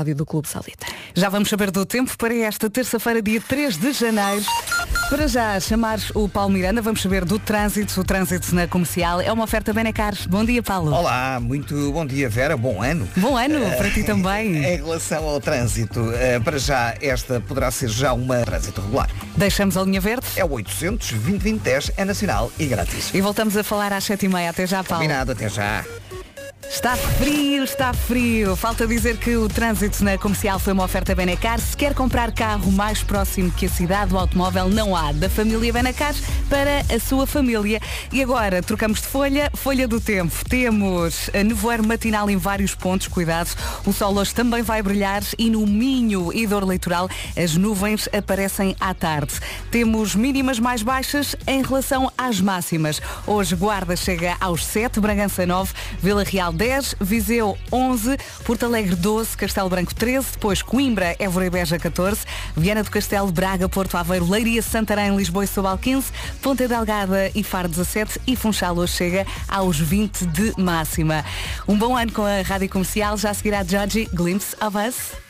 Rádio do Clube Salita. Já vamos saber do tempo para esta terça-feira, dia 3 de janeiro. Para já chamar o Paulo Miranda, vamos saber do trânsito. O trânsito na comercial é uma oferta Benecar. Bom dia, Paulo. Olá, muito bom dia, Vera. Bom ano. Bom ano para ti também. Em relação ao trânsito, eh, para já esta poderá ser já uma trânsito regular. Deixamos a linha verde. É o 800 2010 é nacional e grátis. E voltamos a falar às 7h30. Até já, Paulo. Combinado, até já. Está frio, está frio. Falta dizer que o trânsito na comercial foi uma oferta Benecar. Se quer comprar carro mais próximo que a cidade, o automóvel não há. Da família Benecar para a sua família. E agora, trocamos de folha. Folha do tempo. Temos nevoeiro matinal em vários pontos. Cuidado. O sol hoje também vai brilhar e no Minho e dor litoral as nuvens aparecem à tarde. Temos mínimas mais baixas em relação às máximas. Hoje Guarda chega aos 7, Bragança 9, Vila Real 10, Viseu 11, Porto Alegre 12, Castelo Branco 13, depois Coimbra, Évora e Beja 14, Viana do Castelo, Braga, Porto Aveiro, Leiria, Santarém, Lisboa e Sobal 15, Ponta Delgada e Faro 17 e Funchal hoje chega aos 20 de máxima. Um bom ano com a Rádio Comercial, já seguirá Georgie Glimpse of Us.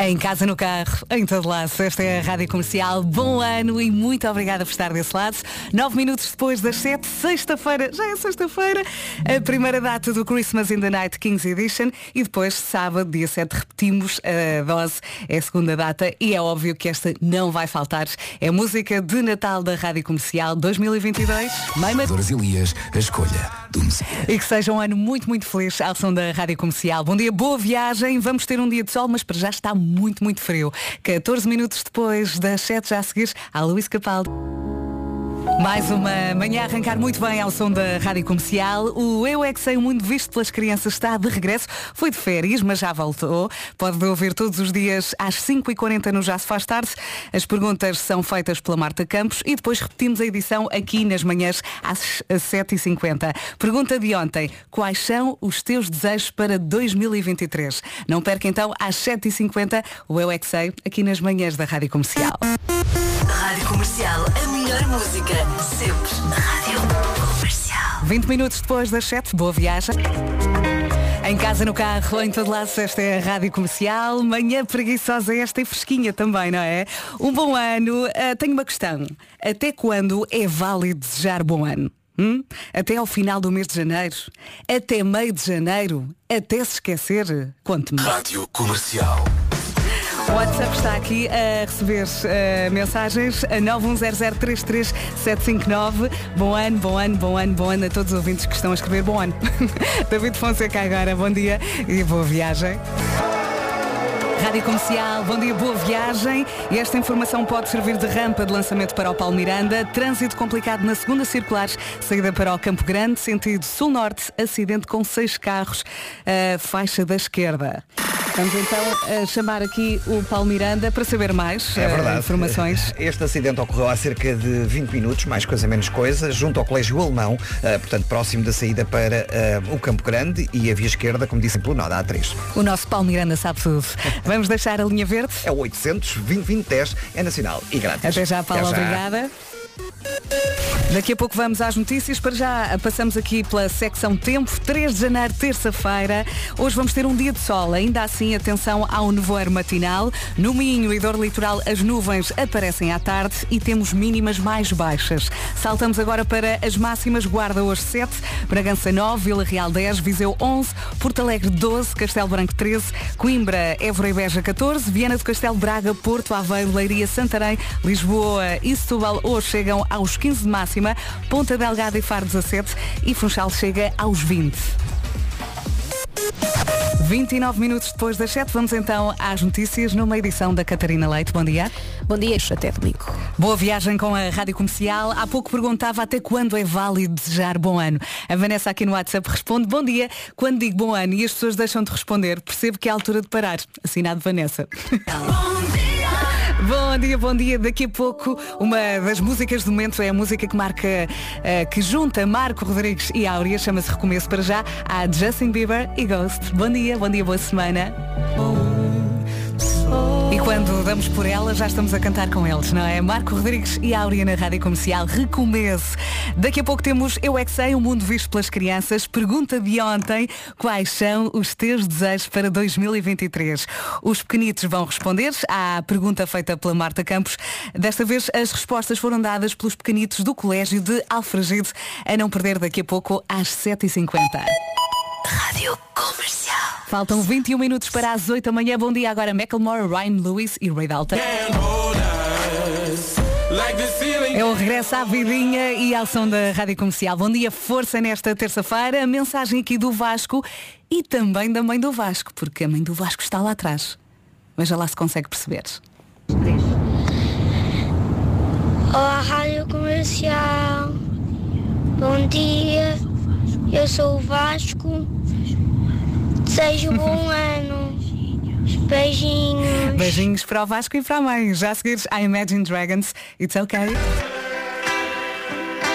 Em casa, no carro, em todo lado. Esta é a Rádio Comercial. Bom ano e muito obrigada por estar desse lado. Nove minutos depois das sete, sexta-feira, já é sexta-feira, a primeira data do Christmas in the Night Kings Edition e depois, sábado, dia 7, repetimos a dose. É a segunda data e é óbvio que esta não vai faltar. É música de Natal da Rádio Comercial 2022. Meima... Elias, a escolha do. E que seja um ano muito, muito feliz ao som da Rádio Comercial. Bom dia, boa viagem. Vamos ter um dia de sol, mas para já está muito, muito frio. 14 minutos depois das 7 já a seguir, a Luís Capaldo. Mais uma manhã a arrancar muito bem ao som da Rádio Comercial. O Eu É Que Sei, o mundo visto pelas crianças está de regresso. Foi de férias, mas já voltou. Pode ouvir todos os dias às 5h40 no Já Se Faz Tarde. As perguntas são feitas pela Marta Campos e depois repetimos a edição aqui nas manhãs às 7h50. Pergunta de ontem. Quais são os teus desejos para 2023? Não perca então às 7h50 o Eu É Que Sei aqui nas manhãs da Rádio Comercial. Rádio Comercial, melhor música, sempre. Rádio Comercial. 20 minutos depois das 7, boa viagem. Em casa, no carro, em todo lado, esta é a Rádio Comercial. Manhã preguiçosa esta e fresquinha também, não é? Um bom ano. Uh, tenho uma questão. Até quando é válido desejar bom ano? Hum? Até ao final do mês de janeiro? Até meio de janeiro? Até se esquecer? Conte-me. Rádio Comercial. O WhatsApp está aqui a receber uh, mensagens a 910033759. Bom ano, bom ano, bom ano, bom ano a todos os ouvintes que estão a escrever bom ano. David Fonseca agora, bom dia e boa viagem. Rádio Comercial, bom dia, boa viagem. E esta informação pode servir de rampa de lançamento para o Paulo Miranda. Trânsito complicado na segunda circular, saída para o Campo Grande, sentido sul-norte, acidente com seis carros, uh, faixa da esquerda. Vamos então a chamar aqui o Paulo Miranda para saber mais É verdade. uh, informações. Este acidente ocorreu há cerca de 20 minutos, mais coisa menos coisa, junto ao Colégio Alemão, eh, portanto próximo da saída para eh, o Campo Grande e a via esquerda, como disse pelo Noda A3. O nosso Paulo Miranda sabe tudo. Vamos deixar a linha verde. É o 800 2010 é nacional e grátis. Até já, Paulo, Até já. obrigada. Daqui a pouco vamos às notícias. Para já passamos aqui pela secção Tempo, 3 de janeiro, terça-feira. Hoje vamos ter um dia de sol. Ainda assim, atenção ao nevoeiro matinal. No Minho e Dor Litoral, as nuvens aparecem à tarde e temos mínimas mais baixas. Saltamos agora para as máximas. Guarda hoje 7, Bragança 9, Vila Real 10, Viseu 11, Porto Alegre 12, Castelo Branco 13, Coimbra, Évora e Beja 14, Viana do Castelo, Braga, Porto, Aveiro, Leiria, Santarém, Lisboa e Setúbal hoje chegam aos 15 de máxima, Ponta Delgada e Faro 17 e Funchal chega aos 20. 29 minutos depois das 7, vamos então às notícias numa edição da Catarina Leite. Bom dia. Bom dia, até domingo. Boa viagem com a Rádio Comercial. Há pouco perguntava até quando é válido desejar bom ano. A Vanessa aqui no WhatsApp responde bom dia. Quando digo bom ano e as pessoas deixam de responder, percebo que é a altura de parar. Assinado Vanessa. Bom dia, bom dia. Daqui a pouco, uma das músicas do momento é a música que marca, eh, que junta Marco Rodrigues e Áurea, chama-se Recomeço para já, a Justin Bieber e Ghost. Bom dia, bom dia, boa semana. E Quando damos por ela, já estamos a cantar com eles, não é? Marco Rodrigues e Áurea na Rádio Comercial Recomece. Daqui a pouco temos Eu é que sei, o mundo visto pelas crianças. Pergunta de ontem, quais são os teus desejos para 2023? Os pequenitos vão responder à pergunta feita pela Marta Campos. Desta vez as respostas foram dadas pelos pequenitos do Colégio de Alfragide. A não perder daqui a pouco às 7h50. Rádio. Faltam 21 minutos para as 8 da manhã. Bom dia agora, Macklemore, Ryan Lewis e Ray Dalton. É o regresso à vidinha e ao som da Rádio Comercial. Bom dia, força nesta terça-feira. A mensagem aqui do Vasco e também da mãe do Vasco, porque a mãe do Vasco está lá atrás. Veja lá se consegue perceber. Olá, Rádio Comercial. Bom dia. Eu sou o Vasco. Desejo bom ano. Beijinhos. Beijinhos para o Vasco e para a mãe. Já a seguir, Imagine Dragons. It's okay.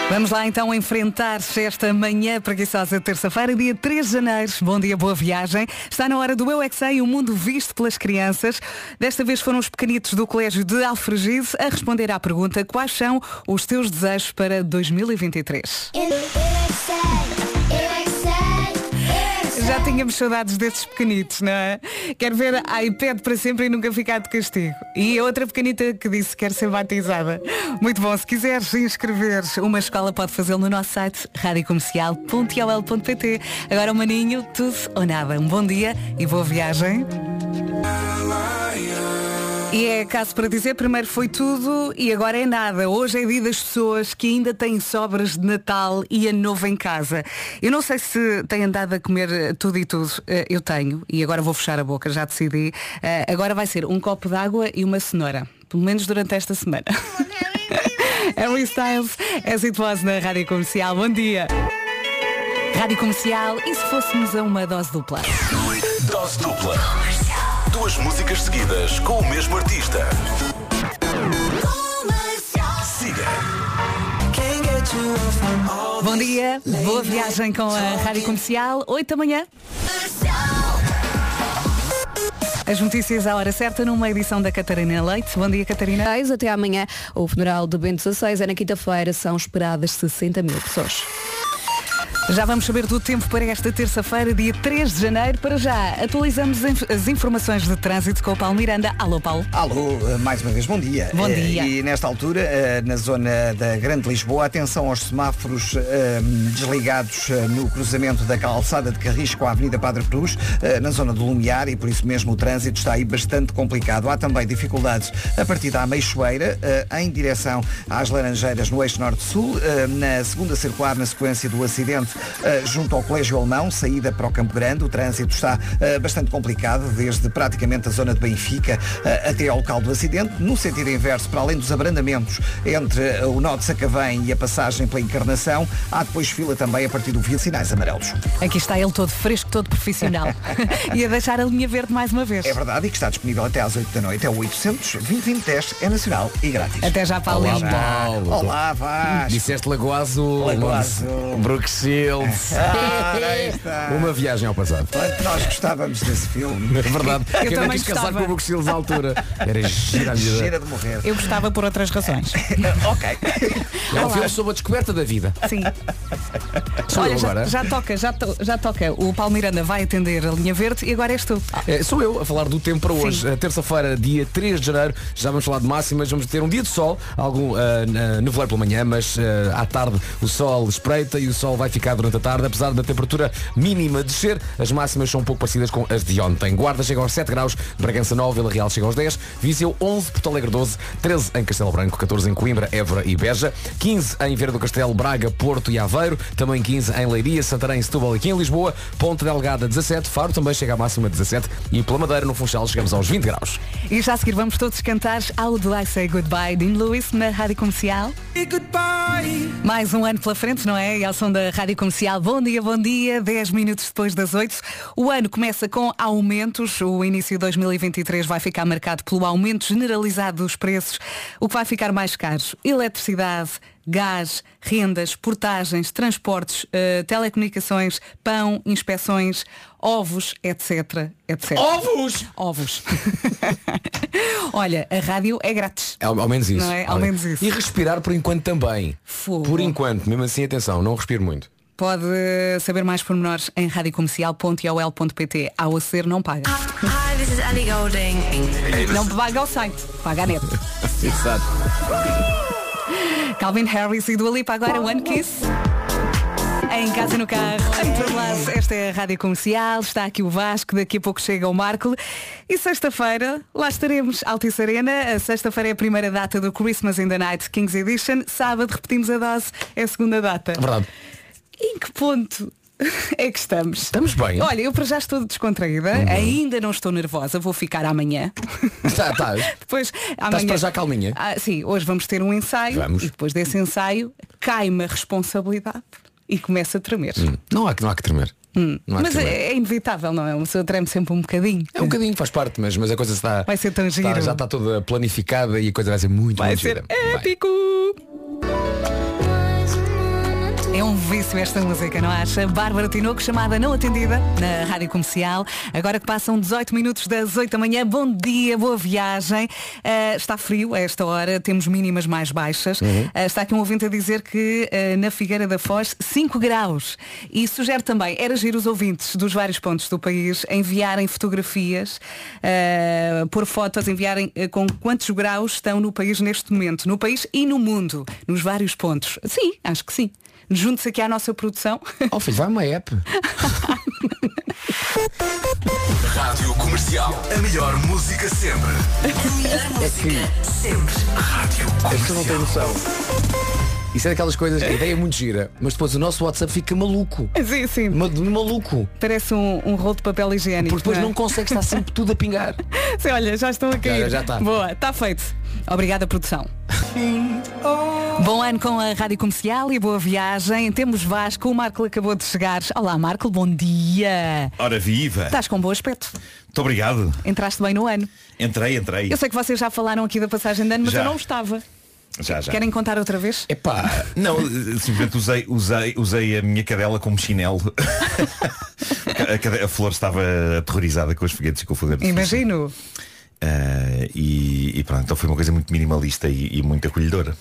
Vamos lá então enfrentar esta manhã preguiçosa de terça-feira, dia 3 de janeiro. Bom dia, boa viagem. Está na hora do Eu é que Sei, o mundo visto pelas crianças. Desta vez foram os pequenitos do Colégio de Alfragide a responder à pergunta quais são os teus desejos para 2023. Já tínhamos saudades desses pequenitos, não é? Quero ver iPad para sempre e nunca ficar de castigo. E a outra pequenita que disse que quer ser batizada. Muito bom, se quiseres inscrever uma escola pode fazê-lo no nosso site radiocomercial.ol.pt Agora o maninho, tudo ou nada. Um bom dia e boa viagem. E é caso para dizer, primeiro foi tudo e agora é nada. Hoje é dia das pessoas que ainda têm sobras de Natal e Ano Novo em casa. Eu não sei se têm andado a comer eh, tudo e tudo. Eh, Eu tenho, e agora vou fechar a boca, já decidi. Eh, Agora vai ser um copo de água e uma cenoura. Pelo menos durante esta semana. Harry Styles, as it was na Rádio Comercial. Bom dia. Rádio Comercial, e se fôssemos a uma dose dupla? Dose dupla. Duas músicas seguidas com o mesmo artista. Siga. Bom dia, boa viagem com a Rádio Comercial, 8 da manhã. As notícias à hora certa numa edição da Catarina Leite. Bom dia, Catarina. Até amanhã, o funeral de Bento XVI é na quinta-feira, são esperadas 60 mil pessoas. Já vamos saber do tempo para esta terça-feira, dia 3 de janeiro. Para já, atualizamos as informações de trânsito com o Paulo Miranda. Alô, Paulo. Alô, eh, mais uma vez, bom dia. Bom Eh, dia. E nesta altura, eh, na zona da Grande Lisboa, atenção aos semáforos desligados no cruzamento da calçada de Carris com a Avenida Padre Cruz, na zona do Lumiar, e por isso mesmo o trânsito está aí bastante complicado. Há também dificuldades a partir da Ameixoeira, eh, em direção às Laranjeiras no eixo norte-sul, na segunda circular, na sequência do acidente junto ao Colégio Alemão, saída para o Campo Grande. O trânsito está eh, bastante complicado, desde praticamente a zona de Benfica eh, até ao local do acidente. No sentido inverso, para além dos abrandamentos entre eh, o nó de Sacavém e a passagem pela Encarnação, há depois fila também a partir do via de sinais amarelos. Aqui está ele todo fresco, todo profissional. e a deixar a linha verde mais uma vez. É verdade e que está disponível até às 8 da noite. É o 800 2010 é nacional e grátis. Até já, Paulo. Olá. Paulo. Olá, Vasco. Disseste Lagoa Azul, Lagoa Shields. Ah, está. Uma viagem ao passado. Nós gostávamos desse filme. É verdade. Quem não também quis casar gostava. com o Brooke Shields à altura? Era gira a vida. Cheira de morrer. Eu gostava por outras razões. ok. É um filme sobre a descoberta da vida. Sim. Sou Olha, eu já, agora. já toca, já, to- já toca. O Paulo Miranda vai atender a linha verde e agora és tu. É, sou eu a falar do tempo para hoje. Terça-feira, dia 3 de janeiro, já vamos falar de máximas. Vamos ter um dia de sol, algum ah, na- nevoeiro pela manhã, mas ah, à tarde o sol espreita e o sol vai ficar durante a tarde. Apesar da temperatura mínima descer, as máximas são um pouco parecidas com as de ontem. Guarda chega aos 7 graus, Bragança 9, Vila Real chega aos 10, Viseu 11, Porto Alegre 12, 13 em Castelo Branco, 14 em Coimbra, Évora e Beja, 15 em Vieira do Castelo, Braga, Porto e Aveiro, também 15 em Leiria, Santarém, Setúbal e aqui em Lisboa, Ponte Delgada 17, Faro também chega à máxima 17 e pela Madeira no Funchal chegamos aos 20 graus. E já a seguir vamos todos cantar How Do I Say Goodbye de Lewis na Rádio Comercial. Mais um ano pela frente, não é? E ao som da Rádio Comercial. Comercial. Bom dia, bom dia. 10 minutos depois das 8. O ano começa com aumentos. O início de 2023 vai ficar marcado pelo aumento generalizado dos preços. O que vai ficar mais caro? Eletricidade, gás, rendas, portagens, transportes, eh, telecomunicações, pão, inspeções, ovos, etc. etc. Ovos! Ovos. Olha, a rádio é grátis. Ao, ao menos isso. Não é? Ao menos isso. E respirar por enquanto também. Fogo. Por enquanto, mesmo assim, atenção, não respiro muito. Pode saber mais pormenores em radiocomercial.iol.pt. Ao aceder não paga. Hi, this is Ellie Golding. Não paga ao site, paga a net. Exato. Calvin Harris e Dua Lipa agora One Kiss. Em casa e no carro, em. Esta é a Rádio Comercial, está aqui o Vasco, daqui a pouco chega o Marco. E sexta-feira, lá estaremos, Altice Arena. A sexta-feira é a primeira data do Christmas in the Night Kings Edition. Sábado repetimos a dose, é a segunda data. Verdade. Ponto é que estamos? Estamos bem. Olha, eu para já estou descontraída, ainda não estou nervosa, vou ficar amanhã. Depois, amanhã... para já calminha? Ah, sim, hoje vamos ter um ensaio Vamos. e depois desse ensaio cai-me a responsabilidade e começa a tremer. Hum, Não há, que- não há que tremer. Que Mas é, é inevitável, não é? Uma pessoa treme sempre um bocadinho. É um bocadinho, faz parte, mas, mas a coisa está. Vai ser tão está- giro. já está toda planificada e a coisa vai ser muito, Vai muito ser gira. Vai. É um vício esta música, não acha? Bárbara Tinoco, chamada não atendida na Rádio Comercial. Agora que passam 18 minutos das 8 da manhã, bom dia, boa viagem. Ah, está frio a esta hora, temos mínimas mais baixas. Ah, está aqui um ouvinte a dizer que ah, na Figueira da Foz 5 graus. E sugere também, era giro os ouvintes dos vários pontos do país enviarem fotografias, ah, por fotos, enviarem com quantos graus estão no país neste momento. No país e no mundo, nos vários pontos. Sim, acho que sim. Junte-se aqui à nossa produção. Oh filho, vai uma app. Rádio Comercial. A melhor música sempre. Sempre. Rádio As pessoas não têm noção. Isso é daquelas coisas, a ideia é muito gira, mas depois o nosso WhatsApp fica maluco. sim, sim. Ma- Maluco. Parece um, um rolo de papel higiênico. Porque depois não, não é? consegue estar sempre tudo a pingar. Sim, olha, já estou a cair. já está. Boa, está feito. Obrigada, produção. Bom ano com a Rádio Comercial e boa viagem. Temos Vasco, o Marco acabou de chegar. Olá, Marco, bom dia. Ora viva! Estás com bom aspecto. Muito obrigado. Entraste bem no ano. Entrei, entrei. Eu sei que vocês já falaram aqui da passagem de ano, mas Já. eu não estava. Já, já. Querem contar outra vez? Epá, Não, eh, simplesmente usei, usei, usei a minha cadela como chinelo. a, a flor estava aterrorizada com os foguetes e com o fogo de artifício. Imagino. Ah, e, e pronto, então foi uma coisa muito minimalista e, e muito acolhedora.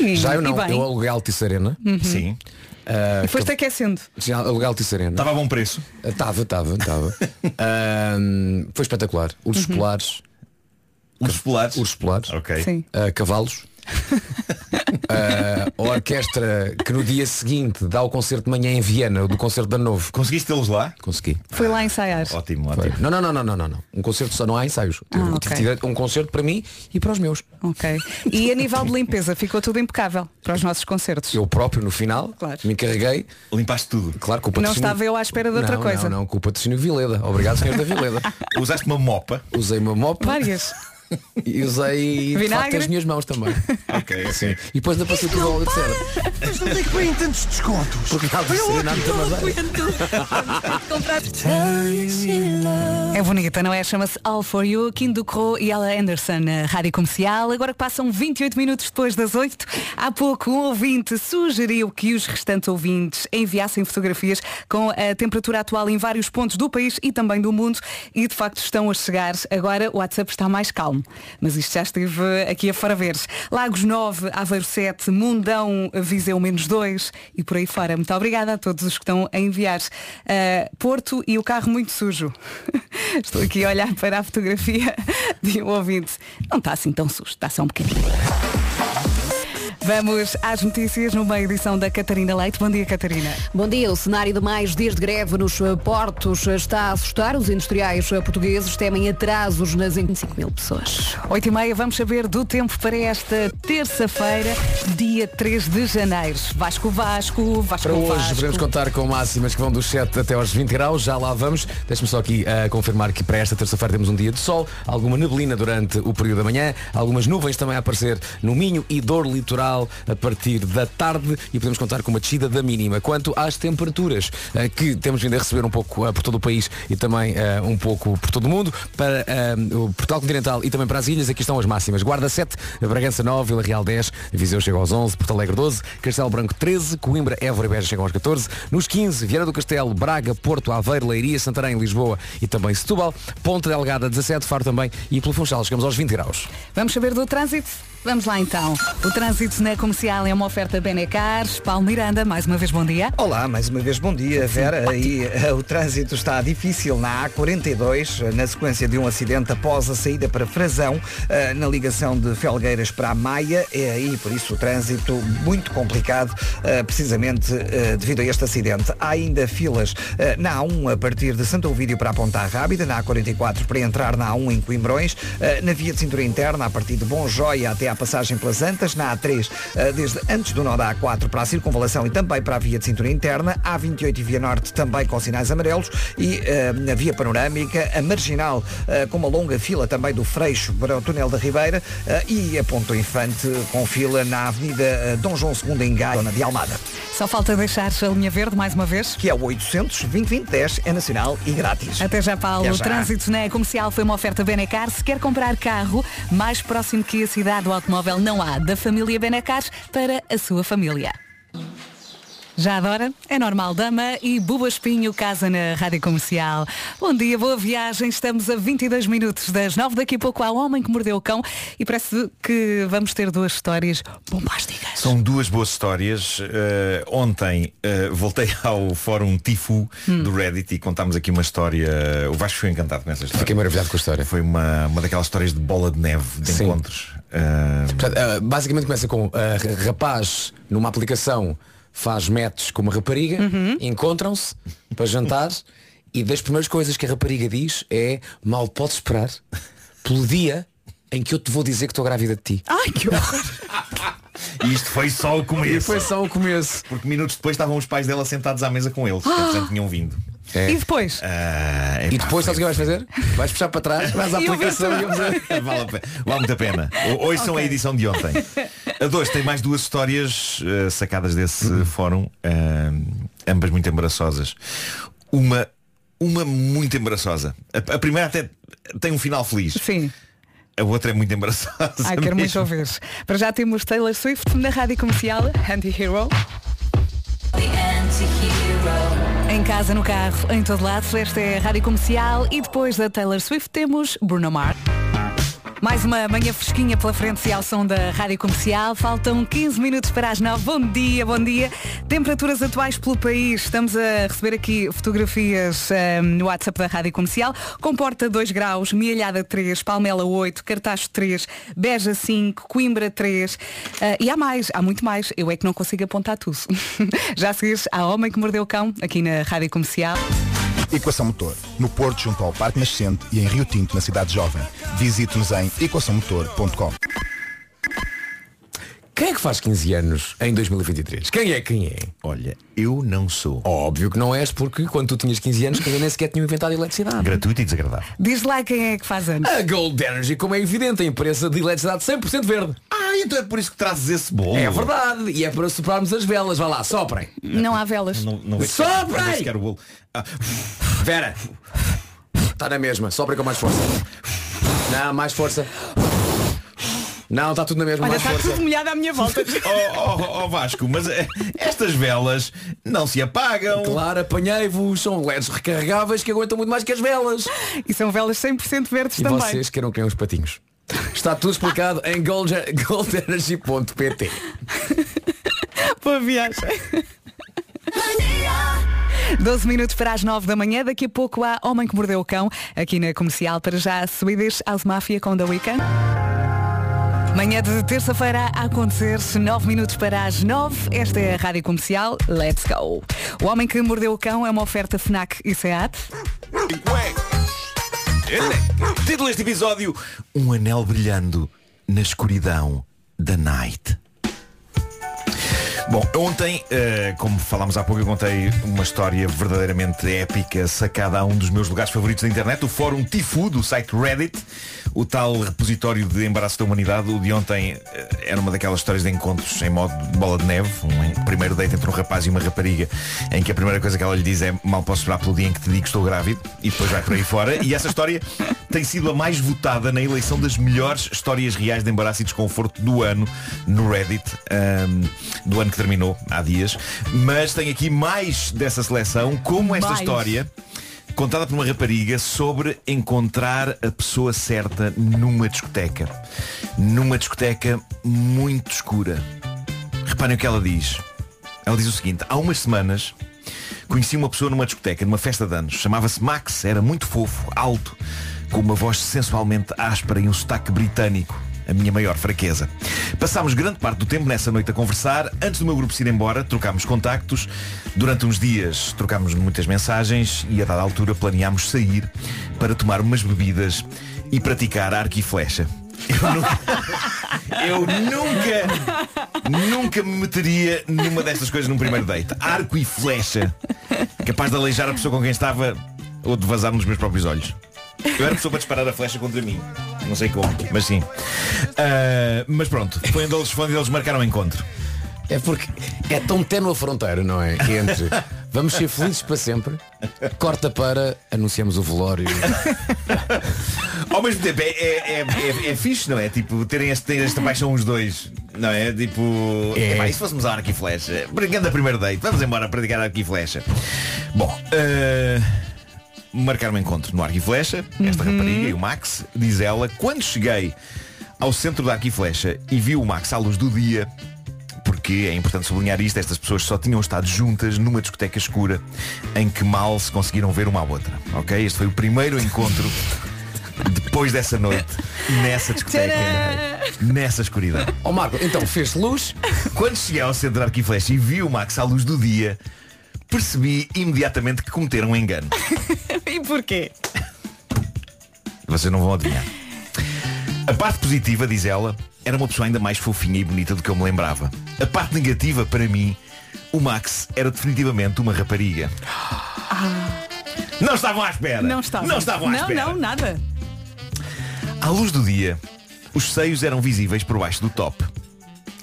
E- já eu não. Eu aluguei Altice Arena. Sim. Ah, E foste aquecendo. Já aluguei Altice Arena. Estava a bom preço. Estava, estava, estava. Ahm, Foi espetacular. Ursos polares. Ursos polares. Ursos polares. Ok. Sim. cavalos. Ah, a orquestra que no dia seguinte dá o concerto de manhã em Viena, do concerto da Novo. Conseguiste tê-los lá? Consegui. Foi lá ensaiar. Ótimo, Foi. ótimo. Não, não, não, não, não, não, não. Um concerto só não há ensaios. Ah, Tive- ok. tive um concerto para mim e para os meus. Ok. E a nível de limpeza, ficou tudo impecável para os nossos concertos. Eu próprio no final Claro. me encarreguei, Limpaste tudo. claro, com o Não estava eu à espera de outra Não, coisa. Não, não, com o patrocínio Vileda. Obrigado, senhor da Vileda. Usaste uma mopa. Usei uma mopa Várias. e usei de facto as minhas mãos também. Ok, sim. E depois ainda passei tudo ao óleo de cera. Mas não tem que bem tantos descontos. Porque nada de madeira. É bonita, não é? Chama-se All For You, Kim Ducro e Ella Anderson, na Rádio Comercial. Agora que passam 28 minutos depois das 8, há pouco um ouvinte sugeriu que os restantes ouvintes enviassem fotografias com a temperatura atual em vários pontos do país e também do mundo e de facto estão a chegar. Agora o WhatsApp está mais calmo, mas isto já esteve aqui a fora ver. Lagos 9, Aveiro 7, Mundão, Viseu menos 2 e por aí fora. Muito obrigada a todos os que estão a enviar. Uh, Porto e o carro muito sujo. Estou aqui a olhar para a fotografia de um ouvinte. Não está assim tão sujo, está só um bocadinho. Vamos às notícias numa edição da Catarina Leite. Bom dia, Catarina. Bom dia. O cenário de mais dias de greve nos portos está a assustar. Os industriais portugueses temem atrasos nas 25 mil pessoas. 8 e meia, vamos saber do tempo para esta terça-feira, dia 3 de janeiro. Vasco Vasco, Vasco Para hoje Vasco. podemos contar com máximas que vão dos 7 até aos 20 graus, já lá vamos. Deixe-me só aqui ah, confirmar que para esta terça-feira temos um dia de sol, alguma neblina durante o período da manhã, algumas nuvens também a aparecer no Minho e dor litoral A partir da tarde e podemos contar com uma descida da mínima. Quanto às temperaturas eh, que temos vindo a receber um pouco eh, por todo o país e também eh, um pouco por todo o mundo, para o Portugal Continental e também para as ilhas, aqui estão as máximas. Guarda 7, Bragança 9, Vila Real 10, Viseu chega aos 11, Porto Alegre 12, Castelo Branco 13, Coimbra, Évora e Beja chegam aos 14, nos 15, Vieira do Castelo, Braga, Porto, Aveiro, Leiria, Santarém, Lisboa e também Setúbal, Ponta Delgada 17, Faro também e pelo Funchal chegamos aos 20 graus. Vamos saber do trânsito? Vamos lá então. O trânsito na comercial é uma oferta Benecar. Paulo Miranda, mais uma vez bom dia. Olá, mais uma vez bom dia, Vera. E eh, o trânsito está difícil na A42, eh, na sequência de um acidente após a saída para Frazão, eh, na ligação de Felgueiras para a Maia, é e por isso o trânsito muito complicado, precisamente devido a este acidente. Há ainda filas na A1 a partir de Santo Ovídio para a Ponta Rábida, na A44 para entrar na A1 em Coimbrões, na via de cintura interna a partir de Bom Joia até à passagem pelas Antas, na A3 eh, desde antes do nó da A4 para a circunvalação e também para a via de cintura interna, A28 e via norte também com sinais amarelos e eh, na via panorâmica, a marginal eh, com uma longa fila também do Freixo para o túnel da Ribeira e a Ponto Infante com fila na Avenida Dom João II em Gaia, zona de Almada, Só falta deixar a linha verde mais uma vez. que é o 800 2010 é nacional e grátis. Até já, Paulo. Até O já. trânsito na comercial foi uma oferta Benecar. Se quer comprar carro mais próximo que a cidade, o automóvel não há. Da família Benecar para a sua família. Já adora? É normal, dama e Buba Espinho, casa na Rádio Comercial. Bom dia, boa viagem. Estamos a 22 minutos das 9. Daqui a pouco há o Homem que Mordeu o Cão e parece que vamos ter duas histórias bombásticas. São duas boas histórias. Uh, ontem uh, voltei ao fórum Tifu Hum. do Reddit e contámos aqui uma história. O Vasco foi encantado com essa história. Fiquei maravilhado com a história. Foi uma, uma daquelas histórias de bola de neve, de Sim. encontros. Uh, Portanto, basicamente começa com ah, rapaz numa aplicação faz matches com uma rapariga, encontram-se para jantar e das primeiras coisas que a rapariga diz é mal podes esperar pelo dia em que eu te vou dizer que estou grávida de ti. Ai, que horror! e isto foi só o começo. E foi só o começo. Porque minutos depois estavam os pais dela sentados à mesa com eles. Ah! Portanto, tinham vindo. É. E depois? Ah, E depois sabes o que vais fazer? Vais puxar para trás, vais à aplicação e vale, a pena. vale muito a pena. Hoje são a edição de ontem. A dois tem mais duas histórias eh, sacadas desse Uhum. fórum, eh, ambas muito embaraçosas. Uma, uma muito embaraçosa. A, a primeira até tem um final feliz. Sim. A outra é muito embaraçosa. Ai, quero muito mesmo. ouvir. Para já temos Taylor Swift na Rádio Comercial, Anti-Hero. Em casa, no carro, em todo lado, esta é a Rádio Comercial e depois da Taylor Swift temos Bruno Mars. Mais uma manhã fresquinha pela frente e ao som da Rádio Comercial. Faltam 15 minutos para as 9. Bom dia, bom dia. Temperaturas atuais pelo país. Estamos a receber aqui fotografias eh, no WhatsApp da Rádio Comercial. Comporta 2 graus, Mialhada 3, Palmela 8, Cartacho 3, Beja 5, Coimbra 3. Eh, e há mais, há muito mais. Eu é que não consigo apontar tudo. Já seguires a Homem que Mordeu o Cão, aqui na Rádio Comercial. Equação Motor, no Porto junto ao Parque Nascente e em Rio Tinto, na cidade jovem. Visite-nos em equaçãomotor.com. Quem é que faz 15 anos em 2023? Quem é quem é? Olha, eu não sou. Óbvio que não és, porque quando tu tinhas 15 anos ainda nem sequer tinham inventado eletricidade. Gratuito e desagradável. Diz lá quem é que faz anos. A Gold Energy, como é evidente, a empresa de eletricidade 100% verde. Ah, então é por isso que trazes esse bolo. É verdade, e é para soprarmos as velas. Vá lá, soprem. Não há velas. Não, não vejo Soprem! não vejo o bolo. Ah, Vera, está na mesma, soprem com mais força. Não, mais força. Não, está tudo na mesma, Olha, está força. tudo molhado à minha volta. oh, oh, oh, Vasco, mas eh, estas velas não se apagam. Claro, apanhei-vos, são LEDs recarregáveis que aguentam muito mais que as velas. E são velas 100% verdes E também. vocês queiram criar uns patinhos. Está tudo explicado em gold- goldenergy.pt. Boa viagem. 12 minutos para as 9 da manhã. Daqui a pouco há Homem que Mordeu o Cão aqui na comercial. Para já, Swedish House Mafia com The Weeknd. Manhã de terça-feira a acontecer, 9 minutos para as 9. Esta é a Rádio Comercial. Let's go. O Homem que Mordeu o Cão é uma oferta FNAC e SEAT. Título deste episódio Um anel brilhando na escuridão da night Bom, ontem, eh, como falámos há pouco, eu contei uma história verdadeiramente épica, sacada a um dos meus lugares favoritos da internet, o fórum Tifu, do site Reddit, o tal repositório de embaraço da humanidade. O de ontem eh, era uma daquelas histórias de encontros em modo de bola de neve. Um primeiro date entre um rapaz e uma rapariga em que a primeira coisa que ela lhe diz é mal posso esperar pelo dia em que te digo que estou grávido e depois vai por aí fora. E essa história tem sido a mais votada na eleição das melhores histórias reais de embaraço e desconforto do ano no Reddit, ahm, do ano que terminou há dias. Mas tem aqui mais dessa seleção, como esta Mais. história contada por uma rapariga sobre encontrar a pessoa certa numa discoteca. Numa discoteca muito escura. Reparem o que ela diz. Ela diz o seguinte, há umas semanas conheci uma pessoa numa discoteca, numa festa de anos. Chamava-se Max, era muito fofo, alto, com uma voz sensualmente áspera e um sotaque britânico. A minha maior fraqueza. Passámos grande parte do tempo nessa noite a conversar. Antes do meu grupo se ir embora, trocámos contactos. Durante uns dias trocámos muitas mensagens e a dada altura planeámos sair para tomar umas bebidas e praticar arco e flecha. Eu nunca, eu nunca, nunca me meteria numa destas coisas num primeiro date. Arco e flecha. Capaz de aleijar a pessoa com quem estava ou de vazar nos meus próprios olhos. Eu era pessoa para disparar a flecha contra mim. Não sei como, mas sim. Ah, mas pronto, foi onde eles, foi onde eles marcaram o encontro. É porque é tão tenue a fronteira, não é? Entre vamos ser felizes para sempre, corta para anunciamos o velório. Ao mesmo tempo é, é, é, é, fixe, não é? Tipo, terem este, terem esta paixão os dois. Não é? Tipo. É. epá, e se fôssemos a arco e flecha? Brincando a primeiro date, vamos embora praticar arco e flecha. Bom, eh, marcaram um encontro no arco e flecha, esta rapariga e o Max, diz ela, quando cheguei ao centro do arco e flecha e vi o Max à luz do dia, porque é importante sublinhar isto, estas pessoas só tinham estado juntas numa discoteca escura em que mal se conseguiram ver uma à outra. Ok? Este foi o primeiro encontro depois dessa noite nessa discoteca, nessa escuridão. Ó Marco, então fez luz. Quando cheguei ao centro de arco e flecha e vi o Max à luz do dia, percebi imediatamente que cometeram um engano. e porquê? Vocês não vão adivinhar. A parte positiva, diz ela, era uma pessoa ainda mais fofinha e bonita do que eu me lembrava. A parte negativa, para mim, o Max era definitivamente uma rapariga. Não estavam à espera. Não estavam. Não estavam à não, espera. não, nada. À luz do dia, os seios eram visíveis por baixo do top.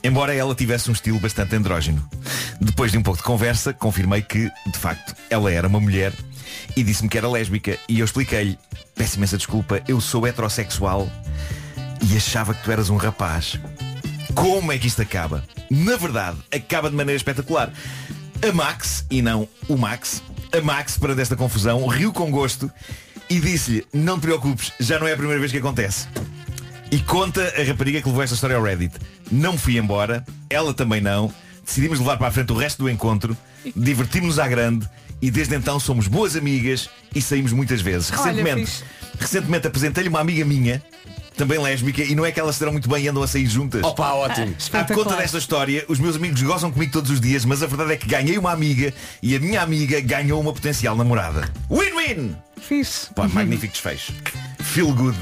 Embora ela tivesse um estilo bastante andrógeno. Depois de um pouco de conversa, confirmei que, de facto, ela era uma mulher e disse-me que era lésbica. E eu expliquei-lhe, peço imensa desculpa, eu sou heterossexual e achava que tu eras um rapaz. Como é que isto acaba? Na verdade, acaba de maneira espetacular. A Max, e não o Max, a Max, para desta confusão, riu com gosto e disse-lhe, não te preocupes, já não é a primeira vez que acontece. E conta a rapariga que levou esta história ao Reddit. Não me fui embora, ela também não. Decidimos levar para a frente o resto do encontro, divertimos-nos à grande e desde então somos boas amigas e saímos muitas vezes. Recentemente, recentemente apresentei-lhe uma amiga minha, também lésbica, e não é que elas se deram muito bem e andam a sair juntas. Opa, ótimo. À conta desta história, os meus amigos gozam comigo todos os dias, mas a verdade é que ganhei uma amiga e a minha amiga ganhou uma potencial namorada. Win-win! Fixe. Pá, magnífico desfecho. Feel good.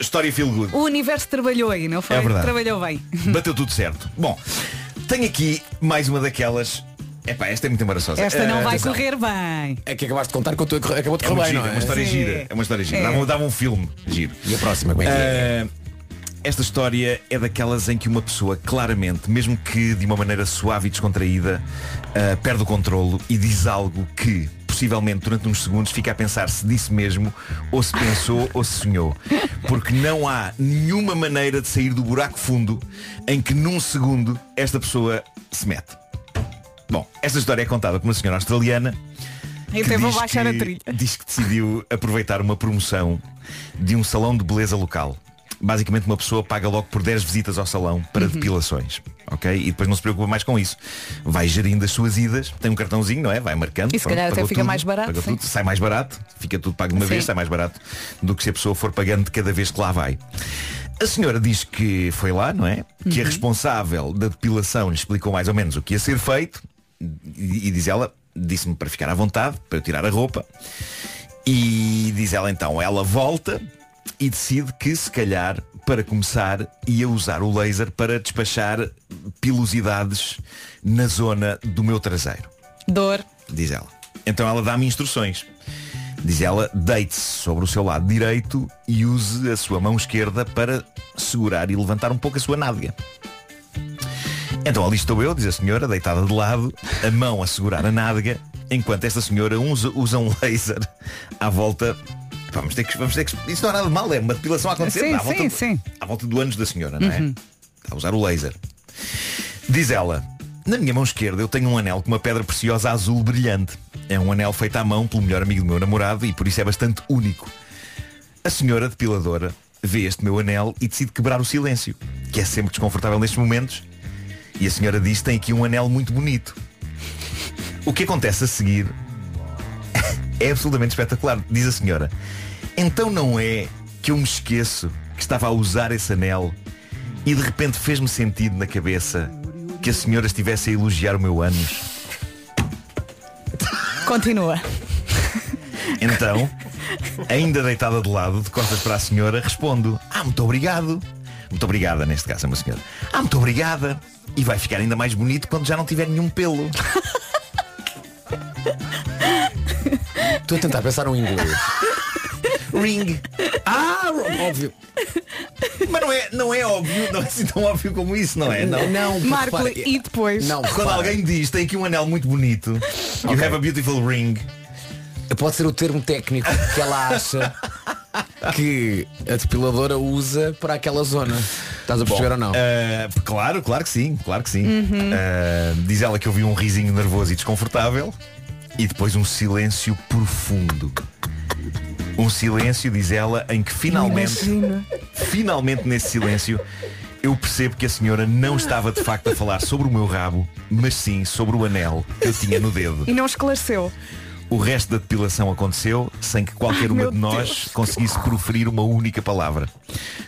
História feel good. O universo trabalhou aí, não foi? É verdade. Trabalhou bem. Bateu tudo certo. Bom, tenho aqui mais uma daquelas. Epá, esta é muito embaraçosa. Esta não Eh, vai atenção. correr bem. É que acabaste de contar que eu tô- acabou de É correr uma, bem, gira, não é é? uma história Sim. gira. É uma história gira. É. Dava, dava um filme giro. E a próxima, como é que é? Eh, esta história é daquelas em que uma pessoa claramente, mesmo que de uma maneira suave e descontraída, eh, perde o controlo e diz algo que possivelmente durante uns segundos fica a pensar se disse mesmo, ou se pensou, ou se sonhou. Porque não há nenhuma maneira de sair do buraco fundo em que num segundo esta pessoa se mete. Bom, esta história é contada por uma senhora australiana que Então vou baixar que- a trilha. Diz que decidiu aproveitar uma promoção de um salão de beleza local. Basicamente uma pessoa paga logo por 10 visitas ao salão para Uhum. depilações. Ok? E depois não se preocupa mais com isso. Vai gerindo as suas idas, tem um cartãozinho, não é? Vai marcando. E se calhar até fica tudo, mais barato, tudo, sai mais barato, fica tudo pago de uma Sim. vez, sai mais barato do que se a pessoa for pagando de cada vez que lá vai. A senhora diz que foi lá, não é? Que Uhum. a responsável da depilação lhe explicou mais ou menos o que ia ser feito e, e diz ela, disse-me para ficar à vontade, para eu tirar a roupa. E diz ela então, ela volta e decide que se calhar, para começar, ia usar o laser para despachar pilosidades na zona do meu traseiro Dor. diz ela. Então ela dá-me instruções. Diz ela, deite-se sobre o seu lado direito e use a sua mão esquerda para segurar e levantar um pouco a sua nádega. Então ali estou eu, diz a senhora, deitada de lado, a mão a segurar a nádega, enquanto esta senhora usa, usa um laser à volta. Vamos ter, que, vamos ter que. Isso não é nada de mal, é uma depilação a acontecer Sim, à, sim, volta, sim. à volta do ânus da senhora, não é? Uhum. Está a usar o laser. Diz ela, na minha mão esquerda eu tenho um anel com uma pedra preciosa azul brilhante. É um anel feito à mão pelo melhor amigo do meu namorado e por isso é bastante único. A senhora depiladora vê este meu anel e decide quebrar o silêncio, que é sempre desconfortável nestes momentos. E a senhora diz tem aqui um anel muito bonito. O que acontece a seguir é absolutamente espetacular. Diz a senhora, então não é que eu me esqueço que estava a usar esse anel e de repente fez-me sentido na cabeça que a senhora estivesse a elogiar o meu ânus. Continua. Então, ainda deitada de lado, de costas para a senhora, respondo, ah, muito obrigado. Muito obrigada, neste caso é uma senhora. Ah, muito obrigada. E vai ficar ainda mais bonito quando já não tiver nenhum pelo. Estou a tentar pensar um inglês. Ring. Ah, óbvio. Mas não é, não é óbvio, não é assim tão óbvio como isso, não é? Não. Não, Marco, repara, e depois? Não, Quando repara, alguém diz tem aqui um anel muito bonito, you Ok. have a beautiful ring. Pode ser o termo técnico que ela acha que a depiladora usa para aquela zona. Estás a perceber ou não? Ah, claro, claro que sim, claro que sim. Ah, diz ela que ouviu um risinho nervoso e desconfortável e depois um silêncio profundo. Um silêncio, diz ela, em que finalmente, Imagina. finalmente nesse silêncio, eu percebo que a senhora não estava de facto a falar sobre o meu rabo, mas sim sobre o anel que eu tinha no dedo. E não esclareceu. O resto da depilação aconteceu sem que qualquer Ai, uma de nós Deus. conseguisse proferir uma única palavra.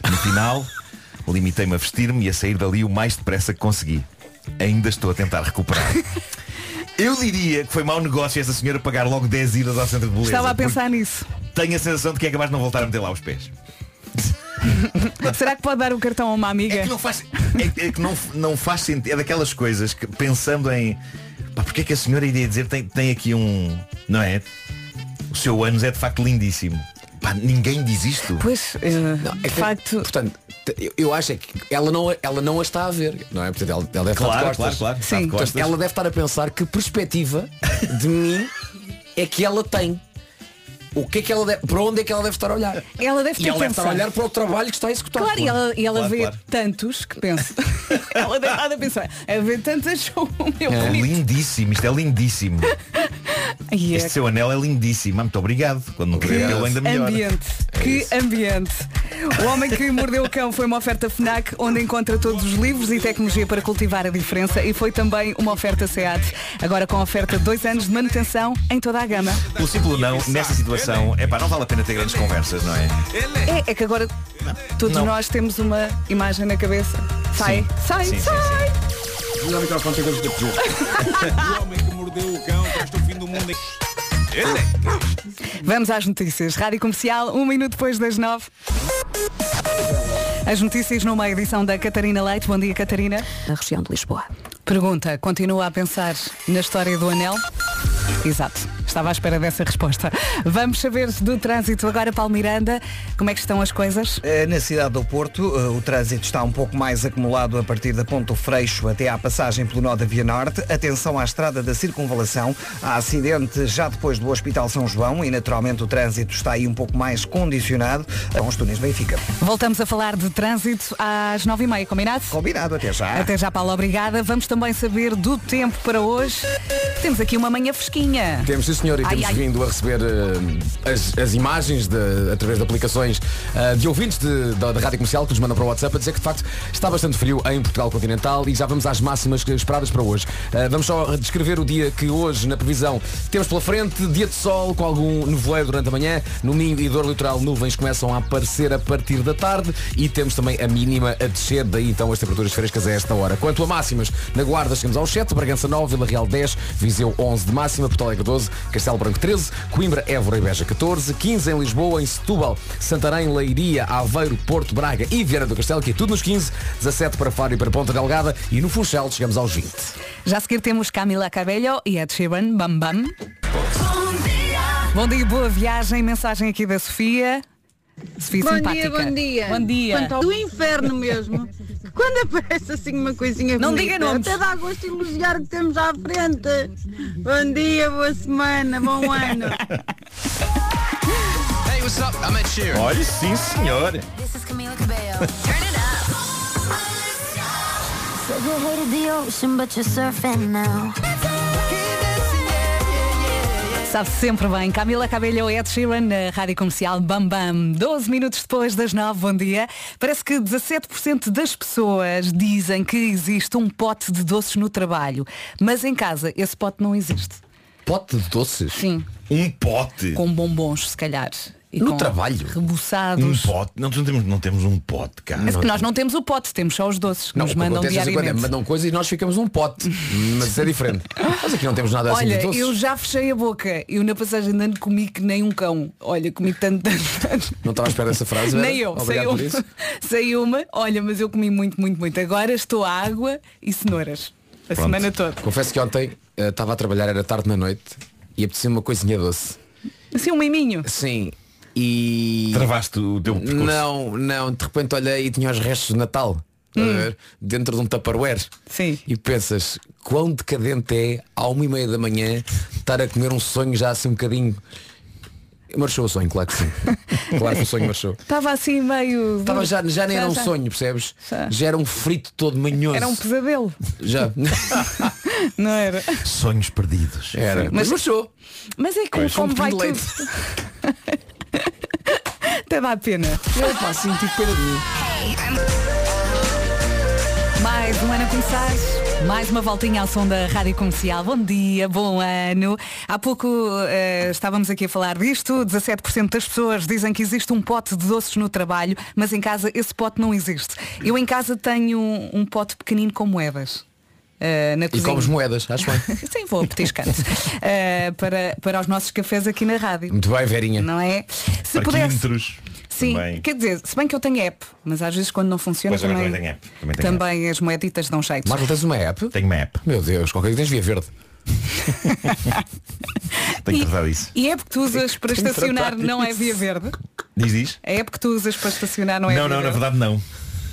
No final, limitei-me a vestir-me e a sair dali o mais depressa que consegui. Ainda estou a tentar recuperar. Eu diria que foi mau negócio esta senhora pagar logo 10 idas ao centro de beleza. Estava a porque pensar nisso. Tenho a sensação de que é capaz de não voltar a meter lá os pés. Será que pode dar o cartão a uma amiga? É que não faz, é, é que não, não faz sentido. É daquelas coisas que pensando em pá, porque é que a senhora iria dizer tem, tem aqui um. Não é? O seu ânus é de facto lindíssimo. Pá, ninguém diz isto. Pois, eh, Não, é de que, facto, Portanto, eu- eu acho é que ela não, ela não a está a ver. Não é? Portanto, ela, ela deve estar Claro, de costas. claro, claro. Está Sim. de Portanto, ela deve estar a pensar que perspectiva de mim é que ela tem. O que é que ela deve, para onde é que ela deve estar a olhar? ela deve E ter ela deve estar a olhar para o trabalho que está a executar. Claro, e ela, e ela Claro, vê claro. tantos que pensa. ela deve estar a pensar. A ver tantas o meu É bonito. lindíssimo, isto é lindíssimo. E é Este seu anel é lindíssimo. Muito obrigado. Quando pelo ainda melhor. ambiente. que ambiente. O Homem que Mordeu o Cão foi uma oferta FNAC, onde encontra todos os livros e tecnologia para cultivar a diferença e foi também uma oferta SEAT. Agora com a oferta de dois anos de manutenção em toda a gama. Pelo simples não, nesta situação, é pá, não vale a pena ter grandes conversas, não é? É, é que agora todos Não. nós temos uma imagem na cabeça. Sai, Sim. sai, Sim, sim, sai. O homem que mordeu o cão traz o fim do mundo. Ele é. Vamos às notícias. Rádio Comercial, um minuto depois das nove. As notícias numa edição da Catarina Leite. Bom dia, Catarina. Na região de Lisboa. Pergunta, continua a pensar na história do anel? Exato, estava à espera dessa resposta. Vamos saber do trânsito agora, Paulo Miranda. Como é que estão as coisas? Eh, Na cidade do Porto, eh, o trânsito está um pouco mais acumulado a partir da Ponte do Freixo até à passagem pelo nó da Via Norte. Atenção à estrada da Circunvalação. Há acidente já depois do Hospital São João e naturalmente o trânsito está aí um pouco mais condicionado com os túneis Benfica. Voltamos a falar de trânsito às nove e meia, combinado? Combinado, até já. Até já, Paulo, obrigada. Vamos também saber do tempo para hoje. Temos aqui uma manhã fresquinha. Temos, sim senhor, e Ai, temos ai. vindo a receber eh, as, as imagens de- através de aplicações eh, de ouvintes de- da, da Rádio Comercial que nos mandam para o WhatsApp a dizer que de facto está bastante frio em Portugal continental e já vamos às máximas esperadas para hoje. Eh, vamos só descrever o dia que hoje, na previsão, temos pela frente, dia de sol com algum nevoeiro durante a manhã, no Minho e dor litoral nuvens começam a aparecer a partir da tarde e temos também a mínima a descer, daí então as temperaturas frescas a esta hora. Quanto a máximas, na Guarda chegamos aos 7, Bragança 9, Vila Real 10, Viseu 11 de máxima, Porto Alegre 12, Castelo Branco 13, Coimbra, Évora e Beja 14, 15 em Lisboa, em Setúbal, Santarém, Leiria, Aveiro, Porto, Braga e Vieira do Castelo, que é tudo nos 15, 17 para Faro e para Ponta Delgada e no Funchal chegamos aos 20. Já a seguir temos Camila Cabello e Ed Sheeran, Bam Bam. Bom dia, boa viagem. Mensagem aqui da Sofia. Sofia Bom simpática. dia, bom dia. Bom dia. Quanto ao do inferno mesmo. Quando aparece assim uma coisinha Não bonita, diga nomes. Até dá gosto de elogiar o que temos à frente. Bom dia, boa semana, bom ano. Hey, what's up? I'm Sheeran. Olha, sim, senhor. This is Camila Cabello. Turn it up. Said you hated the ocean, but you're surfing now. Sabe sempre bem. Camila Cabello Ed Sheeran na Rádio Comercial Bam Bam. 12 minutos depois das 9, bom dia. Parece que 17% das pessoas dizem que existe um pote de doces no trabalho. Mas em casa esse pote não existe. Pote de doces? Sim. Um pote. Com bombons, se calhar. E No trabalho? Rebuçados. Um pote. Não, não temos, não temos um pote, cara. Mas que nós não temos o pote, temos só os doces que Não, nos mandam é que diariamente. mandam coisas e nós ficamos um pote. Mas é diferente. Mas aqui não temos nada assim Olha, eu já fechei a boca. Eu na passagem de ano comi que nem um cão. Olha, comi tanto, tanto, tanto. Não estava à espera dessa frase. Nem eu. Obrigado por isso. saiu uma. Olha, mas eu comi muito, muito, muito. Agora estou a água e cenouras. A Pronto. semana toda. Confesso que ontem eh, estava a trabalhar, era tarde na noite e apetecia uma coisinha doce. Assim um miminho. Sim. E. Travaste o teu percurso. Não, não, de repente olhei e tinha os restos de Natal. Hum. ver? Dentro de um Tupperware. Sim. E pensas, quão decadente é, à uma e meia da manhã, estar a comer um sonho já assim um bocadinho. Marchou o sonho, claro que sim. claro que o sonho marchou. Estava assim meio. Estava já, já nem era um já. sonho, percebes? Já. Já era um frito todo manhoso. Era um pesadelo. Já. Não era? Sonhos perdidos. Era. Mas marchou. Mas é que como um vai tudo. Até dá pena. Eu pá, senti pena de mim. Mais um ano a começar. Mais uma voltinha ao som da Rádio Comercial. Bom dia, bom ano. Há pouco eh, estávamos aqui a falar disto. 17% das pessoas dizem que existe um pote de doces no trabalho, mas em casa esse pote não existe. Eu em casa tenho um, um pote pequenino com moedas. Eh, na E cozinha. comes moedas, acho bem. Sim, vou petiscando. Eh, para, para os nossos cafés aqui na rádio. Muito bem, Verinha. Não é? Se pudesse. Sim, Também. quer dizer, se bem que eu tenho app, mas às vezes quando não funciona Pois, também, também tenho app. Também tenho também as moeditas dão jeito. Marco, tens uma app? Tenho uma app. Meu Deus, qualquer dia tens via verde. Tenho que tratar disso. E a app que tu usas para estacionar não é via verde? Diz, diz. A app que tu usas para estacionar não é não, via não, na verde? verdade não.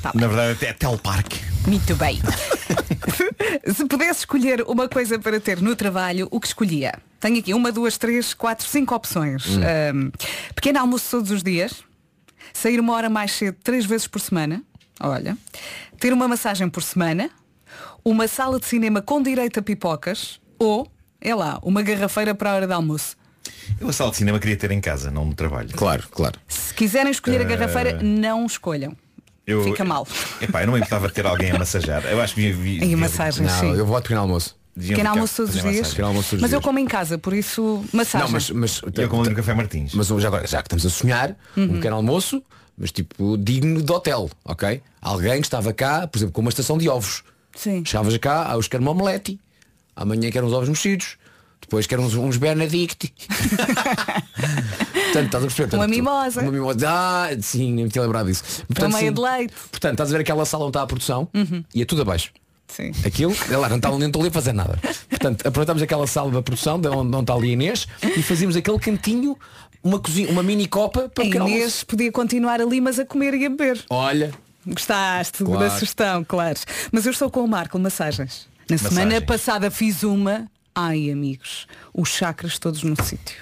Tá na verdade é teleparque. Muito bem. Se pudesse escolher uma coisa para ter no trabalho, o que escolhia? Tenho aqui uma, duas, três, quatro, cinco opções. Hum. Ahm, pequeno almoço todos os dias, sair uma hora mais cedo três vezes por semana, olha, ter uma massagem por semana, uma sala de cinema com direito a pipocas ou, é lá, uma garrafeira para a hora de almoço. Eu a sala de cinema queria ter em casa, não no trabalho. Claro, claro. Se quiserem escolher a Eh, garrafeira, não escolham. Eu, Fica mal. Epá, eu não me importava de ter alguém a massajar. Eu acho que vi, vi, Em massagem, Não, sim. eu vou ao pequeno almoço. deviam Pequeno ficar- almoço todos os fazer dias. massagem. Pequeno almoço todos os Mas eu dias. como em casa, por isso massagem. Não, mas, mas Eu como no Café Martins. Mas já, agora, já que estamos a sonhar, Uhum. um pequeno almoço, mas tipo digno de hotel, ok? Alguém que estava cá, por exemplo, com uma estação de ovos. Sim. Chegavas cá, ah, hoje quero uma omelete, amanhã quero uns ovos mexidos, depois quero uns, uns Benedict. Portanto, estás a perceber? Uma Portanto, mimosa. Uma mimosa. Ah, sim, nem me tinha lembrado disso. Portanto, sim. de leite. Portanto, estás a ver aquela sala onde está a produção Uhum. e é tudo abaixo. Sim. Aquilo, é lá, não está nem estou ali a fazer nada. Portanto, aproveitamos aquela sala da produção, de onde, onde está ali a Inês, e fazíamos aquele cantinho, uma, cozinha, uma mini copa para A Inês almoço. podia continuar ali, mas a comer e a beber. Olha, Gostaste Claro. da sugestão, claro. Mas eu estou com o Marco, massagens. Na Massagens. semana passada fiz uma. Ai, amigos, os chakras todos no sítio.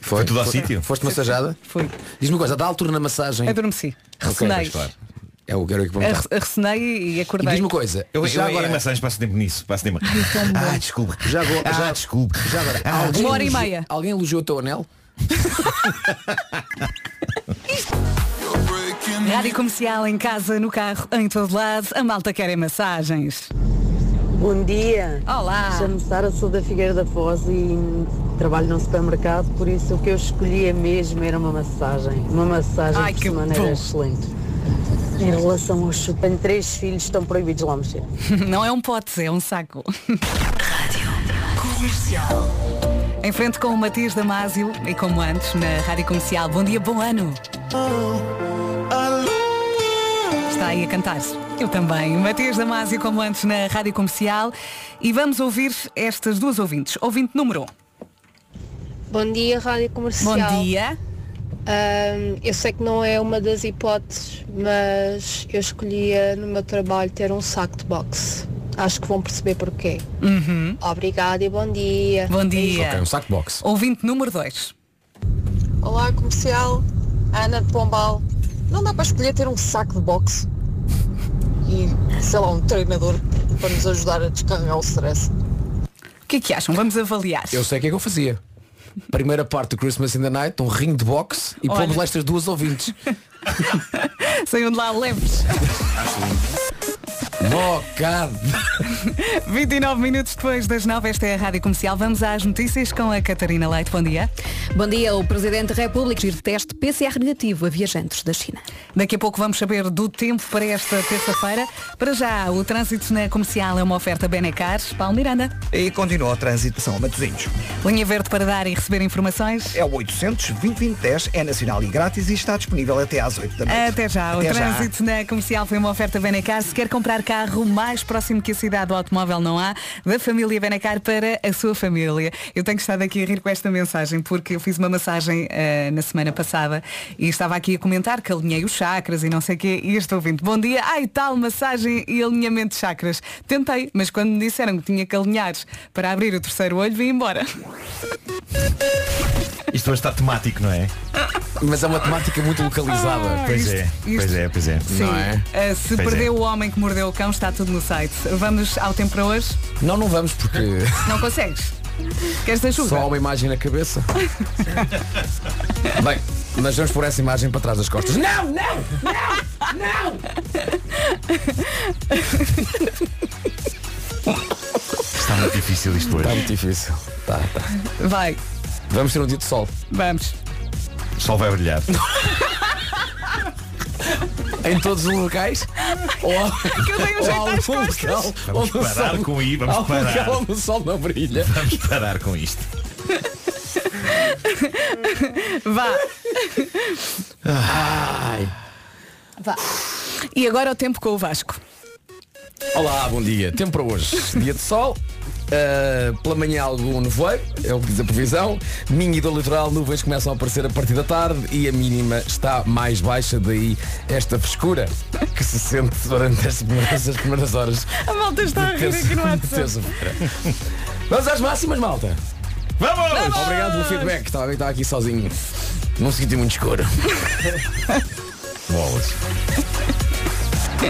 foi, Foi tudo ao Foi- sítio? Foste massajada? Foi. Diz-me uma coisa, dá altura na massagem. Adormeci. Claro. É o que eu quero perguntar. Arre- Ressonei e E acordei. diz-me uma coisa, Eu, já eu agora, em massagens passo tempo nisso. Passo tempo. Ah, desculpa. já agora, Ah, já, desculpa. já agora, Ah, alguém Uma hora e elogiou- meia. Alguém elogiou o teu anel? Rádio comercial em casa, no carro, em todo lado. A malta quer massagens. Bom dia. Olá. Chamo-me Sara, sou da Figueira da Foz e trabalho num supermercado, por isso o que eu escolhia mesmo era uma massagem. Uma massagem Ai, por que semana bom. era excelente. Em relação ao chupa, tenho três filhos, estão proibidos lá mexer. Não é um pote, é um saco. Em frente com o Matias Damasio e como antes na Rádio Comercial. Bom dia, bom ano. Está aí a cantar. Eu também. Matias Damasio como antes na Rádio Comercial. E vamos ouvir estas duas ouvintes. Ouvinte número 1. Bom dia, Rádio Comercial. Bom dia. Ahm, eu sei que não é uma das hipóteses, mas eu escolhia no meu trabalho ter um saco de boxe. Acho que vão perceber porquê. Uhum. Obrigada e bom dia. Bom dia. Ok, um saco de boxe. Ouvinte número 2. Olá, comercial. Ana de Pombal. Não dá para escolher ter um saco de boxe e, sei lá, um treinador para nos ajudar a descarregar o stress. O que é que acham? Vamos avaliar. Eu sei o que é que eu fazia. Primeira parte do Christmas in the Night, um ringue de boxe e Olha. pomos lá estas duas ouvintes. Saiam de lá leves. Bocado. 29 minutos depois das 9, esta é a Rádio Comercial. Vamos às notícias com a Catarina Leite. Bom dia. Bom dia, o Presidente da República giro teste PCR negativo a viajantes da China. Daqui a pouco vamos saber do tempo para esta terça-feira. Para já, o trânsito na comercial é uma oferta Benecar. Paulo Miranda. E continua o trânsito, são Matosinhos. Linha verde para dar e receber informações. É o 800 2010 é nacional e grátis e está disponível até às 8 da noite. Até já. O Até já. trânsito na comercial foi uma oferta Benecar. Se quer comprar carro mais próximo que a cidade do automóvel não há, da família Benecar para a sua família. Eu tenho estado aqui a rir com esta mensagem porque eu fiz uma massagem eh, na semana passada e estava aqui a comentar que alinhei os chakras e não sei o quê e estou ouvindo. Bom dia, ai tal massagem e alinhamento de chakras. Tentei, mas quando me disseram que tinha que alinhar para abrir o terceiro olho, vim embora. Isto hoje está temático, não é? Mas é uma temática muito localizada. Ah, Pois isto- é, isto- pois é, pois é. Sim. Não é? Eh, se Pois perdeu é. o homem que mordeu o cão, está tudo no site. Vamos ao tempo para hoje? Não, não vamos porque Não consegues? Queres ajuda? só uma imagem na cabeça. Bem, mas vamos por essa imagem para trás das costas. Não, não, não, não! Está muito difícil isto hoje. Está muito difícil. Tá, tá. Vai, Vamos ter um dia de sol. vamos. O sol vai brilhar. Em todos os locais? Ou, Que eu dei um jeito às costas. Vamos parar com aí, vamos parar. local onde o sol não brilha. Vamos parar com isto. Vá. Ai. Vá. E agora o tempo com o Vasco. Olá, bom dia. Tempo para hoje. Dia de sol. Uh, pela manhã algum nevoeiro, é o que diz a previsão. Minho e do litoral, nuvens começam a aparecer a partir da tarde e a mínima está mais baixa, daí esta frescura que se sente durante as primeiras, as primeiras horas. A malta está a rir aqui no WhatsApp. terça-feira. Vamos às máximas, malta. Vamos! Obrigado pelo feedback. Estava, estava aqui sozinho. Num sítio muito escuro. Bolas.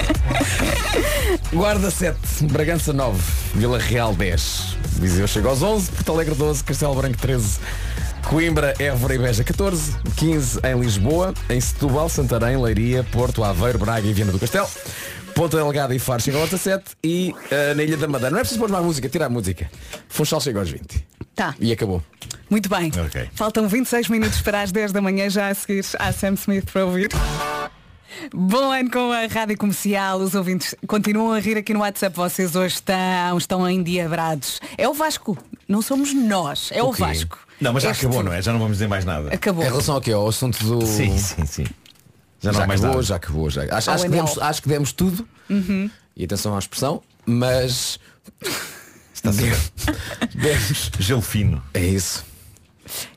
Guarda 7, Bragança 9, Vila Real 10, Viseu chega aos 11, Porto Alegre 12, Castelo Branco 13, Coimbra, Évora e Beja 14, 15 em Lisboa, em Setúbal, Santarém, Leiria, Porto, Aveiro, Braga e Viana do Castelo, Ponta Delgada e Faro chegam aos 17 e eh, na Ilha da Madeira. Não é preciso pôr mais música, tira a música. Funchal chega aos 20. Tá. E acabou. Muito bem. Ok. Faltam 26 minutos para as 10 da manhã, já a seguir a Sam Smith para ouvir. Bom ano com a Rádio Comercial, os ouvintes continuam a rir aqui no WhatsApp, vocês hoje estão, estão endiabrados. É o Vasco, não somos nós, é o, quê? Vasco. Não, mas já Este- acabou, não é? Já não vamos dizer mais nada. Acabou. Em relação ao quê? Ao assunto do. Sim, sim, sim. Já Já, não há mais acabou, nada. já acabou, já. Acho, acho, que demos, acho que demos tudo. E atenção à expressão, mas. Está certo. demos. Gelo fino. É isso.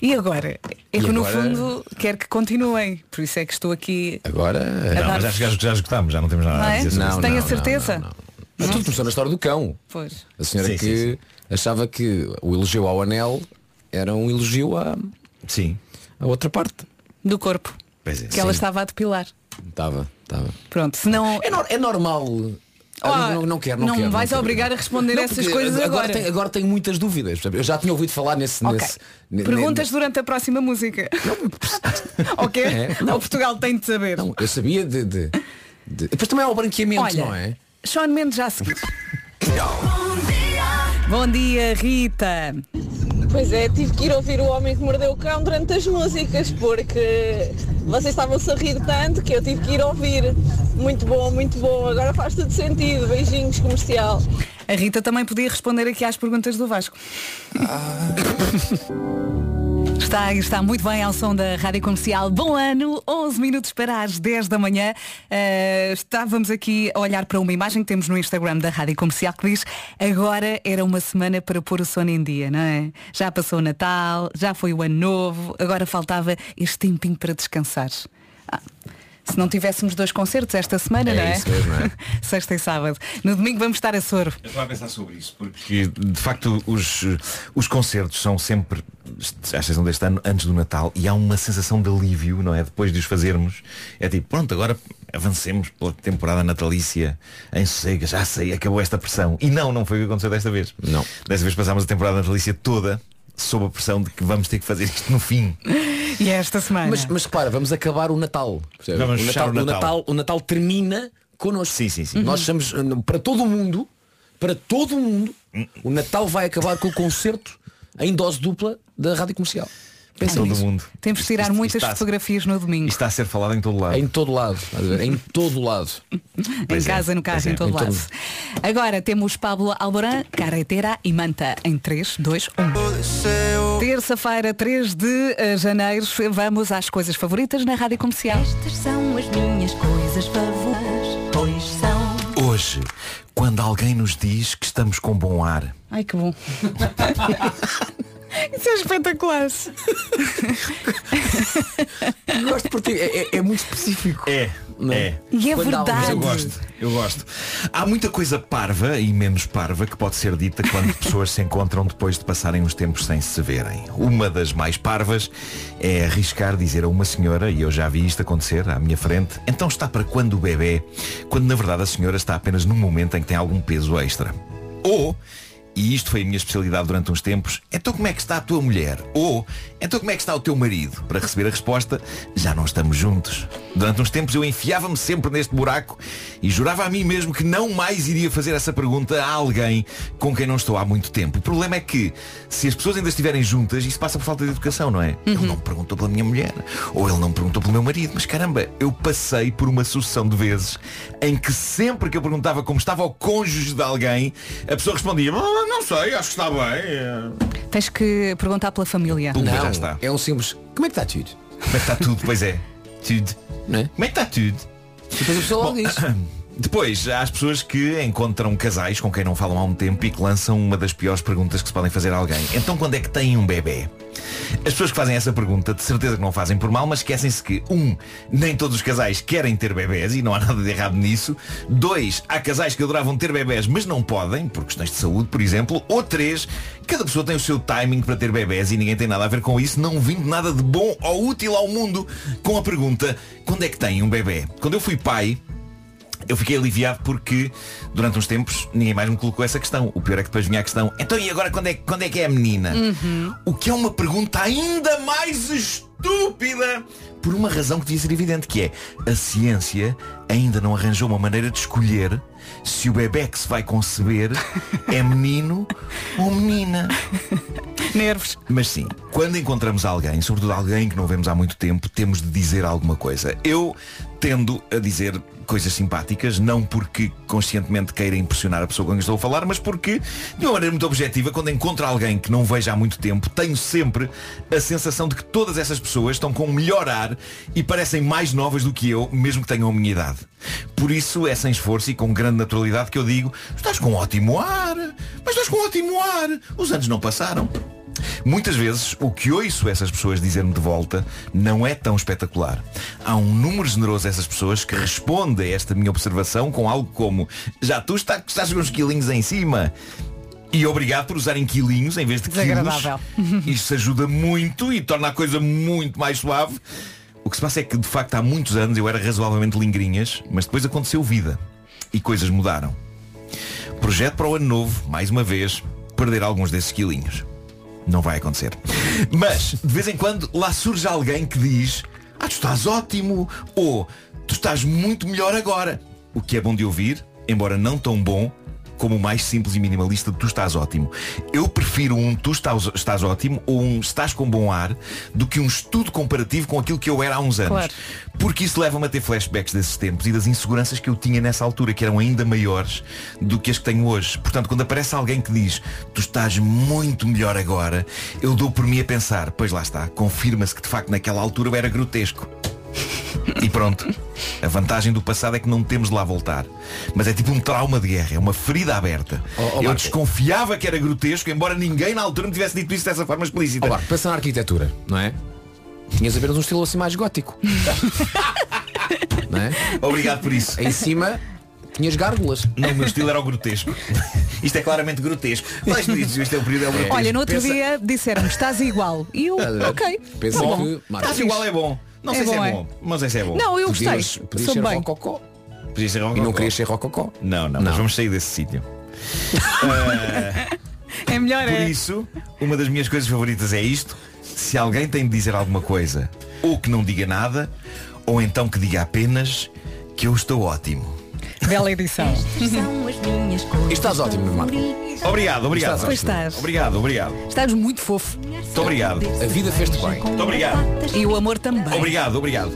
E agora? É E que no agora? fundo quer que continuem, por isso é que estou aqui. Agora. Não, mas acho que já, já esgotámos, já não temos nada Não a é? dizer sobre Não, isso. Tenho a certeza. Não, não. Tudo começou na história do cão. Pois. A senhora Sim, que sim, sim. achava que o elogio ao anel era um elogio à, Sim. à outra parte. Do corpo. Pois é. Que ela estava a depilar. Estava, estava. Pronto, senão. É, nor- é normal. Ah, não, não quero, não, não quero. me vais quero. obrigar a responder Não, essas coisas agora. Tenho, agora tenho muitas dúvidas. Eu já tinha ouvido falar nesse. Ok. nesse ne- Perguntas durante a próxima música. ok? É, não. O Portugal tem de saber. Não, eu sabia de. de, de- Depois também há o branqueamento, Olha, não é? Sean Mendes já a seguir. Bom dia, Rita. Pois é, tive que ir ouvir o homem que mordeu o cão durante as músicas, porque vocês estavam-se a rir tanto que eu tive que ir ouvir. Muito bom, muito bom. Agora faz tudo sentido. Beijinhos comercial. A Rita também podia responder aqui às perguntas do Vasco. Está, está muito bem ao som da Rádio Comercial. Bom ano, 11 minutos para as 10 da manhã. Uh, estávamos aqui a olhar para uma imagem que temos no Instagram da Rádio Comercial que diz agora era uma semana para pôr o sono em dia, não é? Já passou o Natal, já foi o Ano Novo, agora faltava este tempinho para descansar. Se não tivéssemos dois concertos esta semana, É não é? isso mesmo, é. Sexta e sábado. No domingo vamos estar a soro. Eu estava a pensar sobre isso, porque de facto os, os concertos são sempre, à exceção deste ano, antes do Natal, e há uma sensação de alívio, não é? Depois de os fazermos. É tipo, pronto, agora avancemos pela temporada natalícia em sossego, já sei, acabou esta pressão. E não, não foi o que aconteceu desta vez. Não. Desta vez passámos a temporada natalícia toda sob a pressão de que vamos ter que fazer isto no fim. E esta semana. Mas, mas repara, vamos acabar o Natal. percebe? Vamos o, fechar Natal, o Natal. o Natal termina connosco. Sim, sim, sim. Nós somos, eh, para todo o mundo, para todo o mundo, o Natal vai acabar com o concerto em dose dupla da Rádio Comercial. Pensa Todo nisso. mundo. Temos de tirar Isto- isto muitas está- fotografias no domingo. Isto está a ser falado em todo lado. Em todo lado. a? Em todo lado. em é, casa, no carro, é. em todo Em lado. todo. Agora temos Pablo Alborán, Carretera e Manta em 3, 2, 1. Terça-feira, 3 de eh, janeiro, vamos às coisas favoritas na Rádio Comercial. Estas são as minhas coisas favoritas, pois são. Hoje, quando alguém nos diz que estamos com bom ar, Ai que bom. Isso é espetacular. Gosto porque é, é- é muito específico. É, Não é? é. E é Quando há verdade. Mas eu gosto, eu gosto. Há muita coisa parva e menos parva que pode ser dita quando pessoas se encontram depois de passarem uns tempos sem se verem. Uma das mais parvas é arriscar dizer a uma senhora, e eu já vi isto acontecer à minha frente, então está para quando o bebê, quando na verdade a senhora está apenas num momento em que tem algum peso extra. Ou e isto foi a minha especialidade durante uns tempos, então como é que está a tua mulher? Ou, então como é que está o teu marido? Para receber a resposta, já não estamos juntos. Durante uns tempos eu enfiava-me sempre neste buraco e jurava a mim mesmo que não mais iria fazer essa pergunta a alguém com quem não estou há muito tempo. O problema é que, se as pessoas ainda estiverem juntas, isso passa por falta de educação, não é? Ele não me perguntou pela minha mulher, ou ele não me perguntou pelo meu marido, mas caramba, eu passei por uma sucessão de vezes em que sempre que eu perguntava como estava o cônjuge de alguém, a pessoa respondia, "Ah, não sei, acho que está bem. Tens que perguntar pela família. Não, já está. é um simples. Como é que está tudo? Como é que está tudo? Pois é. Tudo. Não é? Como é que está tudo? E depois a pessoa logo diz. Depois, há as pessoas que encontram casais com quem não falam há um tempo e que lançam uma das piores perguntas que se podem fazer a alguém. Então quando é que têm um bebê? As pessoas que fazem essa pergunta de certeza que não fazem por mal, mas esquecem-se que, um, nem todos os casais querem ter bebés e não há nada de errado nisso. Dois, há casais que adoravam ter bebés, mas não podem, por questões de saúde, por exemplo. Ou três, cada pessoa tem o seu timing para ter bebés e ninguém tem nada a ver com isso, não vindo nada de bom ou útil ao mundo com a pergunta, quando é que tem um bebê? Quando eu fui pai, eu fiquei aliviado porque durante uns tempos ninguém mais me colocou essa questão. O pior é que depois vinha a questão, então e agora quando é, quando é que é a menina? O que é uma pergunta ainda mais estúpida por uma razão que devia ser evidente, que é a ciência ainda não arranjou uma maneira de escolher se o bebê que se vai conceber é menino ou menina. Nervos. Mas sim, quando encontramos alguém, sobretudo alguém que não vemos há muito tempo, temos de dizer alguma coisa. Eu tendo a dizer coisas simpáticas, não porque conscientemente queira impressionar a pessoa com quem estou a falar, mas porque, de uma maneira muito objetiva, quando encontro alguém que não vejo há muito tempo, tenho sempre a sensação de que todas essas pessoas estão com um melhor ar e parecem mais novas do que eu, mesmo que tenham a minha idade. Por isso é sem esforço e com grande naturalidade que eu digo, estás com um ótimo ar, mas estás com um ótimo ar, os anos não passaram. Muitas vezes o que ouço essas pessoas dizer-me de volta não é tão espetacular. Há um número generoso dessas pessoas que responde a esta minha observação com algo como já tu está- estás com uns quilinhos em cima. E obrigado por usarem quilinhos em vez de quilos. Isso ajuda muito e torna a coisa muito mais suave. O que se passa é que de facto há muitos anos eu era razoavelmente lingrinhas, mas depois aconteceu vida e coisas mudaram. Projeto para o ano novo, mais uma vez, perder alguns desses quilinhos. Não vai acontecer. Mas, de vez em quando, lá surge alguém que diz Ah, tu estás ótimo ou tu estás muito melhor agora. O que é bom de ouvir, embora não tão bom como o mais simples e minimalista de tu estás ótimo. Eu prefiro um tu estás, estás ótimo ou um estás com bom ar do que um estudo comparativo com aquilo que eu era há uns anos. Claro. Porque isso leva-me a ter flashbacks desses tempos e das inseguranças que eu tinha nessa altura, que eram ainda maiores do que as que tenho hoje. Portanto, quando aparece alguém que diz tu estás muito melhor agora, eu dou por mim a pensar, pois lá está, confirma-se que de facto naquela altura eu era grotesco. E pronto. A vantagem do passado é que não temos de lá voltar. Mas é tipo um trauma de guerra, é uma ferida aberta. oh, eu Marco. desconfiava que era grotesco, embora ninguém na altura me tivesse dito isso dessa forma explícita. Marco, pensa na arquitetura, não é? Tinhas apenas um estilo assim mais gótico. não é? Obrigado por isso. Em cima tinhas gárgulas. Não, o meu estilo era o grotesco. Isto é claramente grotesco. Mas isto isto é o período é o grotesco. Olha, no outro Pensa- dia disseram-me, estás igual. E eu, ok. Pensa tá bom. que, Estás igual é bom. Não É sei se é é? bom. Não sei se é bom. Não, eu gostei. podias, podias Sou ser bem. rococó. Podia ser E não rococó. querias ser rococó. Não, não, Não. mas vamos sair desse sítio. É melhor Por é. isso, uma das minhas coisas favoritas é isto. Se alguém tem de dizer alguma coisa, ou que não diga nada, ou então que diga apenas que eu estou ótimo. Bela edição. São as minhas coisas. Estás ótimo, Marco. Obrigado, obrigado. Pois estás. Obrigado, obrigado. Estás muito fofo. Muito obrigado. A vida fez-te bem. Muito obrigado. E o amor também. Obrigado, obrigado.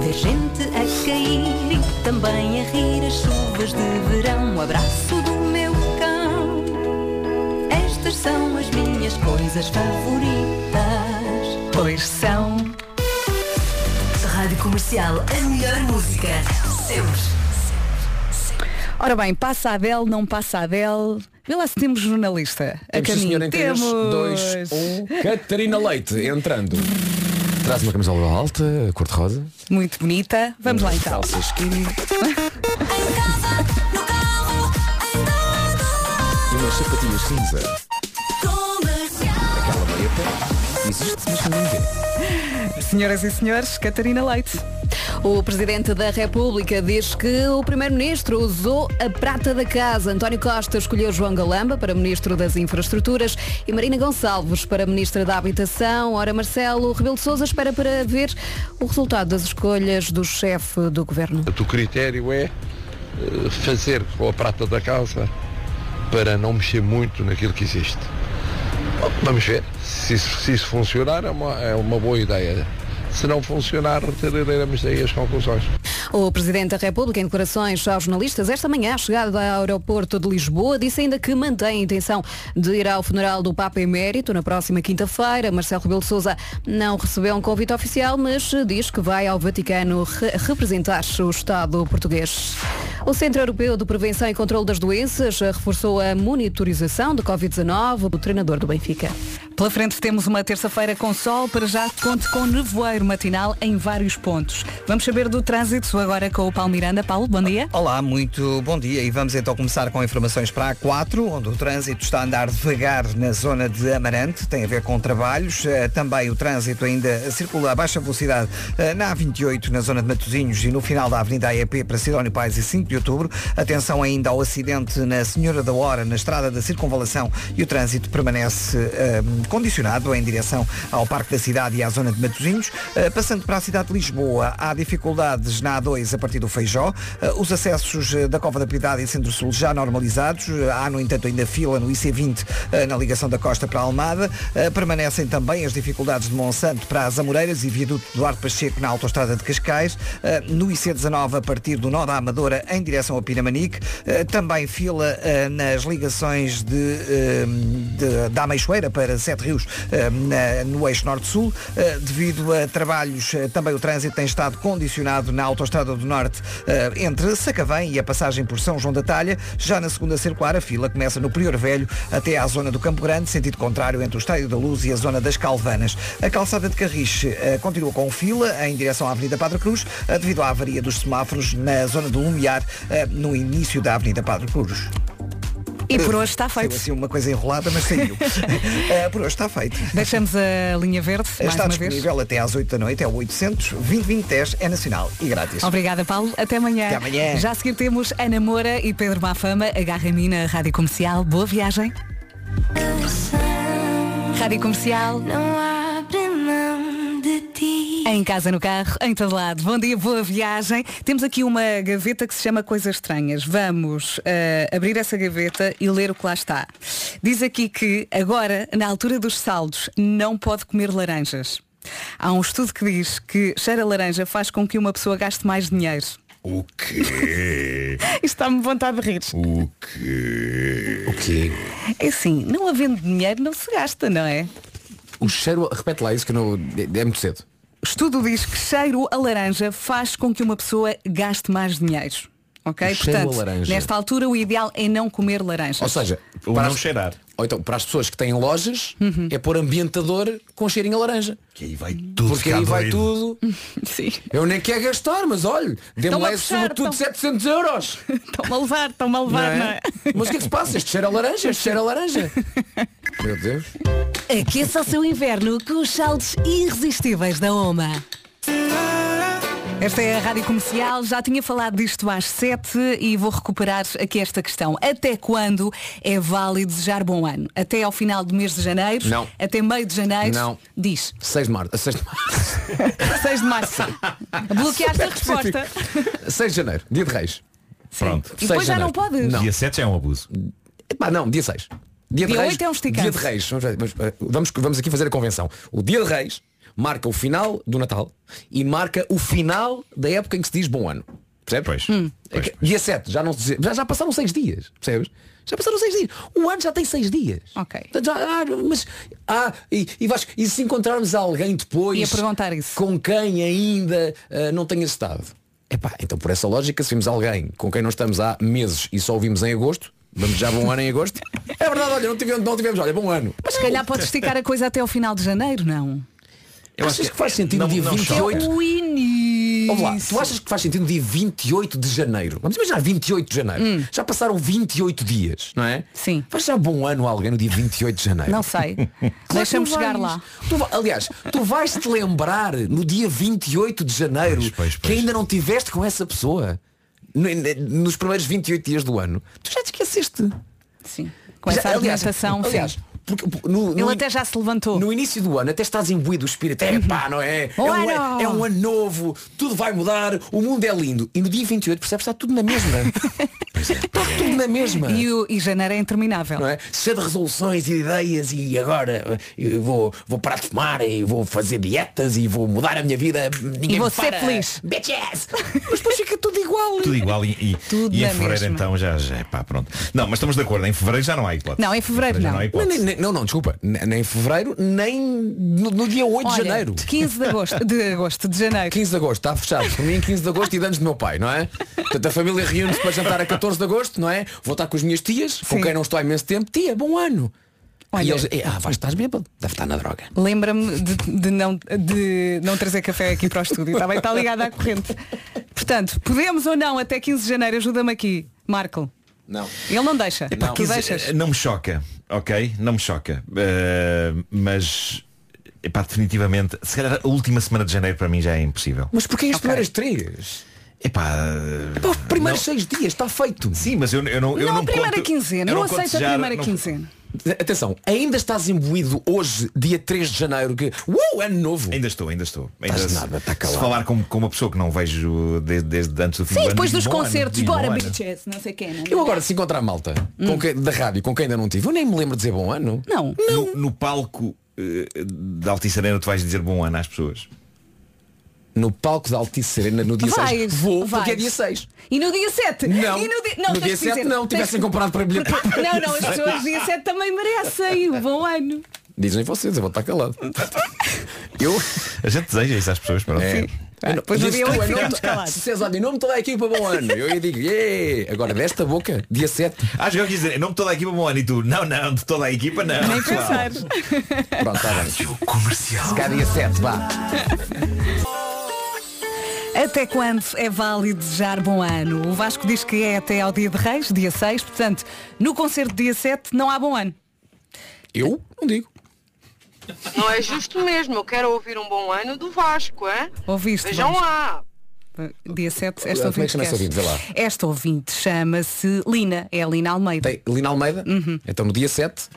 Ver gente a cair e também a rir as chuvas de verão. Um abraço do meu cão. Estas são as minhas coisas favoritas. Pois são. Rádio Comercial, a melhor música. Sempre. Ora bem, passa a Adele, não passa a Adele. Vê lá se temos jornalista. A Temos, sim, caminho. em 3, temos. 2, 1. Catarina Leite entrando. Traz uma camisola alta, cor-de-rosa. Muito bonita. Vamos lá então. Calça skinny. E umas sapatilhas cinza. Aquela meia pé. Existe, mas ninguém vê. Senhoras e senhores, Catarina Leite. O Presidente da República diz que o Primeiro-Ministro usou a prata da casa. António Costa escolheu João Galamba para Ministro das Infraestruturas e Marina Gonçalves para Ministra da Habitação. Ora, Marcelo Rebelo de Sousa espera para ver o resultado das escolhas do chefe do Governo. O critério é eh, fazer com a prata da casa para não mexer muito naquilo que existe. Vamos ver. Se isso, se isso funcionar é uma, é uma boa ideia. Se não funcionar, retiraremos daí as conclusões. O Presidente da República, em declarações aos jornalistas, esta manhã, à chegada ao aeroporto de Lisboa, disse ainda que mantém a intenção de ir ao funeral do Papa Emérito na próxima quinta-feira. Marcelo Rebelo de Sousa não recebeu um convite oficial, mas diz que vai ao Vaticano re- representar o Estado português. O Centro Europeu de Prevenção e Controlo das Doenças reforçou a monitorização de Covid-19 do treinador do Benfica. Pela frente temos uma terça-feira com sol, para já conte com nevoeiro matinal em vários pontos. Vamos saber do trânsito agora com o Paulo Miranda. Paulo, bom dia. Olá, muito bom dia e vamos então começar com informações para a A4, onde o trânsito está a andar devagar na zona de Amarante, tem a ver com trabalhos. Eh, Também o trânsito ainda circula a baixa velocidade eh, na A28, na zona de Matosinhos e no final da Avenida AEP para Sidónio Pais e 5 de Outubro. Atenção ainda ao acidente na Senhora da Hora, na estrada da Circunvalação e o trânsito permanece eh, condicionado em direção ao Parque da Cidade e à zona de Matosinhos. Eh, Passando para a cidade de Lisboa, há dificuldades na A2 a partir do Feijó. Eh, Os acessos eh, da Cova da Piedade e Centro-Sul já normalizados. Há, no entanto, ainda fila no IC20 eh, na ligação da Costa para a Almada. Permanecem também as dificuldades de Monsanto para as Amoreiras e viaduto Duarte Pacheco na autostrada de Cascais. No IC19 a partir do Nó da Amadora em direção a Pinamanique. Também fila nas ligações de, de- da Ameixoeira para Sete Rios no eixo Norte-Sul. Devido a trabalhos, eh, também o trânsito tem estado condicionado na Autostrada do Norte eh, entre Sacavém e a passagem por São João da Talha. Já na segunda circular, a fila começa no Prior Velho até à zona do Campo Grande, sentido contrário entre o Estádio da Luz e a zona das Calvanas. A calçada de Carriche eh, continua com fila em direção à Avenida Padre Cruz, devido à avaria dos semáforos na zona do Lumiar, no início da Avenida Padre Cruz. E por hoje está feito. Saiu assim uma coisa enrolada, mas saiu. Eh, por hoje está feito. Deixamos a linha verde mais Está uma vez. disponível até às 8 da noite, é o 800 2010 é nacional e grátis. Obrigada, Paulo. Até amanhã. Até amanhã. Já a seguir temos Ana Moura e Pedro Mafama. Agarra em mim na Rádio Comercial. Boa viagem. Rádio Comercial. Não abre mão de ti. Em casa, no carro, em todo lado. Bom dia, boa viagem. Temos aqui uma gaveta que se chama Coisas Estranhas. Vamos eh, abrir essa gaveta e ler o que lá está. Diz aqui que agora, na altura dos saldos, não pode comer laranjas. Há um estudo que diz que cheira a laranja faz com que uma pessoa gaste mais dinheiro. O quê? Isto dá-me vontade de rir. O quê? O quê? É assim, não havendo dinheiro não se gasta, não é? O cheiro, repete lá isso que não, é, muito cedo. Estudo diz que cheiro a laranja faz com que uma pessoa gaste mais dinheiro. Ok? O cheiro a Portanto, laranja. nesta altura o ideal é não comer laranjas. Ou seja, Ou para não as- cheirar. Ou então, para as pessoas que têm lojas, Uhum. é pôr ambientador com cheirinho a laranja. Que aí vai tudo Porque ficar aí vai doido. tudo. Sim. Eu nem quero gastar, mas olha, dê-me lá a esse puxar, sobretudo estão- 700 euros. Estão-me a levar, estão-me a levar, não é? Mas o que é que se passa? Este cheiro a laranja, este cheiro a laranja. Meu Deus. Aqueça o seu inverno com os saldos irresistíveis da OMA. Esta é a Rádio Comercial, já tinha falado disto às 7 e vou recuperar aqui esta questão. Até quando é válido desejar bom ano? Até ao final do mês de janeiro? Não. Até meio de janeiro? Não. Diz. 6 de março. 6 de março. 6 de março. Bloqueaste a resposta. 6 de janeiro, dia de reis. Pronto. E depois já não podes. Não. Dia 7 já é um abuso. Epá, não, dia 6. Dia, de Dia reis. oito é um esticante. Dia de reis. Vamos, vamos aqui fazer a convenção. O dia de reis marca o final do Natal e marca o final da época em que se diz bom ano. Percebes? Pois. É que Dia 7, já, não se já, já passaram 6 dias. Percebes? Já passaram 6 dias. O ano já tem 6 dias. Ok. Já- ah, mas, ah, e, e, Vasco, e se encontrarmos alguém depois Ia perguntar isso. com quem ainda ah, não tenha estado? Epá, então por essa lógica, se vimos alguém com quem não estamos há meses e só ouvimos em agosto, vamos já bom ano em agosto. É verdade, olha, não tivemos, não tivemos olha, bom ano. Mas se calhar podes esticar a coisa até ao final de janeiro, não? Eu achas que, faz sentido não- dia não 28? É o início. Vamos lá, tu achas que faz sentido no dia 28 de janeiro? Vamos imaginar 28 de janeiro. Já passaram 28 dias, não é? Hum. Sim. Faz já bom ano a alguém no dia 28 de janeiro. Não sei. Claro Deixa-me que chegar lá. Tu aliás, tu vais te lembrar no dia 28 de janeiro Pois, pois, que pois. ainda não tiveste com essa pessoa. No- Nos primeiros 28 dias do ano. Tu já te esqueceste. Sim. Com Já- essa aliás, argumentação, aliás, sim. Porque no, Ele no- até já se levantou. no início do ano até estás imbuído do espírito. É pá, não é? É um, ano, ano! é um ano novo, tudo vai mudar, o mundo é lindo. E no dia 28 percebes que está tudo na mesma. Está tudo na mesma. E, o, e janeiro é interminável. Não é? Cheio de resoluções e ideias e agora eu vou, vou parar de fumar e vou fazer dietas e vou mudar a minha vida. Ninguém E vou me ser para. feliz. Bitches! Mas depois fica tudo igual. Tudo igual e, e, Tudo e em fevereiro mesma. então já, já pá, pronto. Não, mas estamos de acordo, em fevereiro já não há hipótese. Não, em fevereiro já não. não há Não. Nem- não, não, desculpa. Nem em fevereiro, nem no, no dia 8 Olha, de janeiro. 15 de agosto, de agosto, de janeiro. 15 de agosto, está fechado. Por mim, 15 de agosto e de anos do meu pai, não é? Portanto, a família reúne-se para jantar a 14 de agosto, não é? Vou estar com as minhas tias, com Sim. quem não estou há imenso tempo. Tia, bom ano. Olha- E eles, "Eh, ah, vais, estás bêbado. Deve estar na droga. Lembra-me de, de não, de não trazer café aqui para o estúdio. Está bem, está ligado à corrente. Portanto, podemos ou não até 15 de janeiro, ajuda-me aqui. Marco. Não. Ele não deixa. Epá, dizer, deixas. Não me choca, ok? Não me choca. Uh, mas epá, definitivamente, se calhar a última semana de janeiro para mim já é impossível. Mas porquê as Ok. primeiras três? Epá, Pá, os primeiros não- seis dias, está feito. Sim, mas eu, eu não, eu não, não a primeira conto- quinzena. eu Não, aceita a já- primeira não- quinzena. Atenção, ainda estás imbuído hoje, dia 3 de janeiro, que. Uou, ano novo! Ainda estou, ainda estou. Ainda Estás se- nada, está se calado. falar com, com uma pessoa que não vejo desde, desde antes do fim do Sim, ano. depois digo, dos "Bom ano", concertos, digo, bora "Bom ano". bitches, não sei quem. Eu agora, se encontrar malta com quem- da rádio com quem ainda não tive, eu nem me lembro de dizer bom ano. Não. No, no palco eh, da Altice Arena tu vais dizer bom ano às pessoas. No palco da Altice Serena, no dia Vais, 6. Vou, porque é vais. dia 6. E no dia 7? Não, E no, di... no tens dia de 7 dizer- não, tens tivessem de- comprado para bilhete. Não, não, as pessoas dia 7 também merecem o bom ano. Dizem vocês, eu vou estar calado. Eu. A gente deseja isso às pessoas, pronto. É. Ah, depois no Disse dia tu, 8 em nome ficamos de- calados. Se César em nome de toda a equipa bom ano. Eu ia digo, "Yeah." agora desta boca, dia 7. Acho que eu quis dizer, em nome de toda a equipa bom ano e tu, não, não, de toda a equipa não. Nem pensar. Pronto, está bem. Comercial. Se calhar dia 7, vá. Até quando é válido desejar bom ano? O Vasco diz que é até ao dia de Reis, dia 6, portanto, no concerto dia 7 não há bom ano. Eu não digo. Não é justo mesmo. Eu quero ouvir um bom ano do Vasco, é? Ouviste? Vejam lá. Dia 7, Como é esta que ouvinte. chama essa quer. ouvinte? Esta ouvinte chama-se Lina, é a Lina Almeida. Tem Lina Almeida. Uhum. Então no dia 7,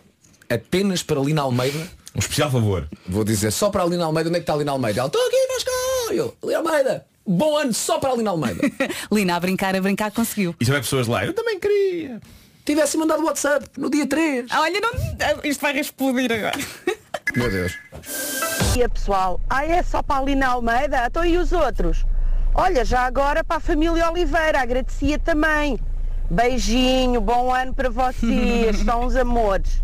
apenas para Lina Almeida, Um especial favor. Vou dizer só para a Lina Almeida, onde é que está a Lina Almeida? Ela, estou aqui, Vasco! Eu, Lina Almeida, bom ano só para a Lina Almeida. Lina, a brincar, a brincar, conseguiu. E se houver pessoas lá, eu também queria. Tivesse mandado WhatsApp no dia 3. Olha, não, isto vai explodir agora. Meu Deus. E a pessoal, ah é só para a Lina Almeida? Então e os outros? Olha, já agora para a família Oliveira, agradecia também. Beijinho, bom ano para vocês, são uns amores.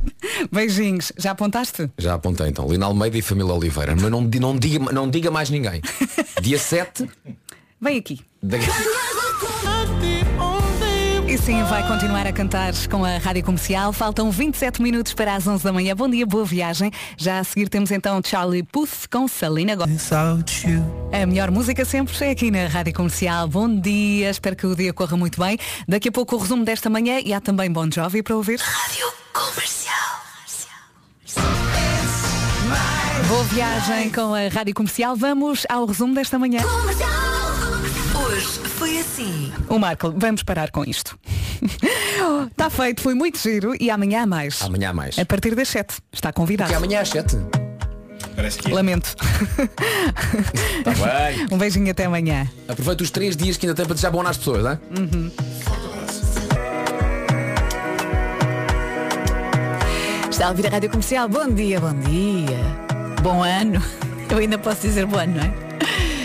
Beijinhos, já apontaste? Já apontei então, Lina Almeida e Família Oliveira. Mas não, não, diga, não diga mais ninguém. Dia 7. Vem aqui. da- Sim, vai continuar a cantar com a Rádio Comercial. Faltam 27 minutos para as 11 da manhã. Bom dia, boa viagem. Já a seguir temos então Charlie Puth com Salina Gomes. A melhor música sempre é aqui na Rádio Comercial. Bom dia, espero que o dia corra muito bem. Daqui a pouco o resumo desta manhã e há também Bon Jovi para ouvir. Rádio Comercial. Boa viagem com a Rádio Comercial. Vamos ao resumo desta manhã. Hoje foi assim. O Marco, vamos parar com isto. Está feito, foi muito giro e amanhã há mais. Amanhã há mais. A partir das 7. Está convidado. Porque amanhã às 7. Parece que é. Lamento. Está bem. Um beijinho até amanhã. Aproveita os três dias que ainda tem para desejar bom às pessoas, não é? Uhum. Está a ouvir a Rádio Comercial. Bom dia, bom dia. Bom ano. Eu ainda posso dizer bom ano, não é?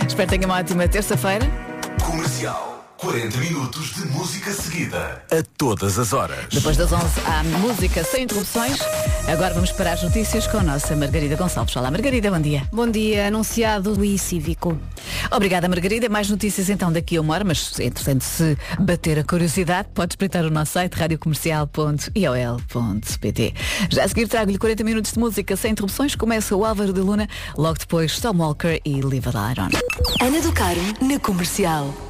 Espero que tenha uma ótima terça-feira. Comercial. 40 minutos de música seguida. A todas as horas. Depois das 11 há música sem interrupções. Agora vamos para as notícias com a nossa Margarida Gonçalves. Olá, Margarida, bom dia. Bom dia, anunciado o e-cívico. Obrigada, Margarida. Mais notícias então daqui a uma hora, mas entretanto, se bater a curiosidade, pode espreitar o nosso site radiocomercial.iol.pt. Já a seguir trago-lhe 40 minutos de música sem interrupções. Começa o Álvaro de Luna, logo depois Tom Walker e Live a Light On. Ana do Caro na Comercial.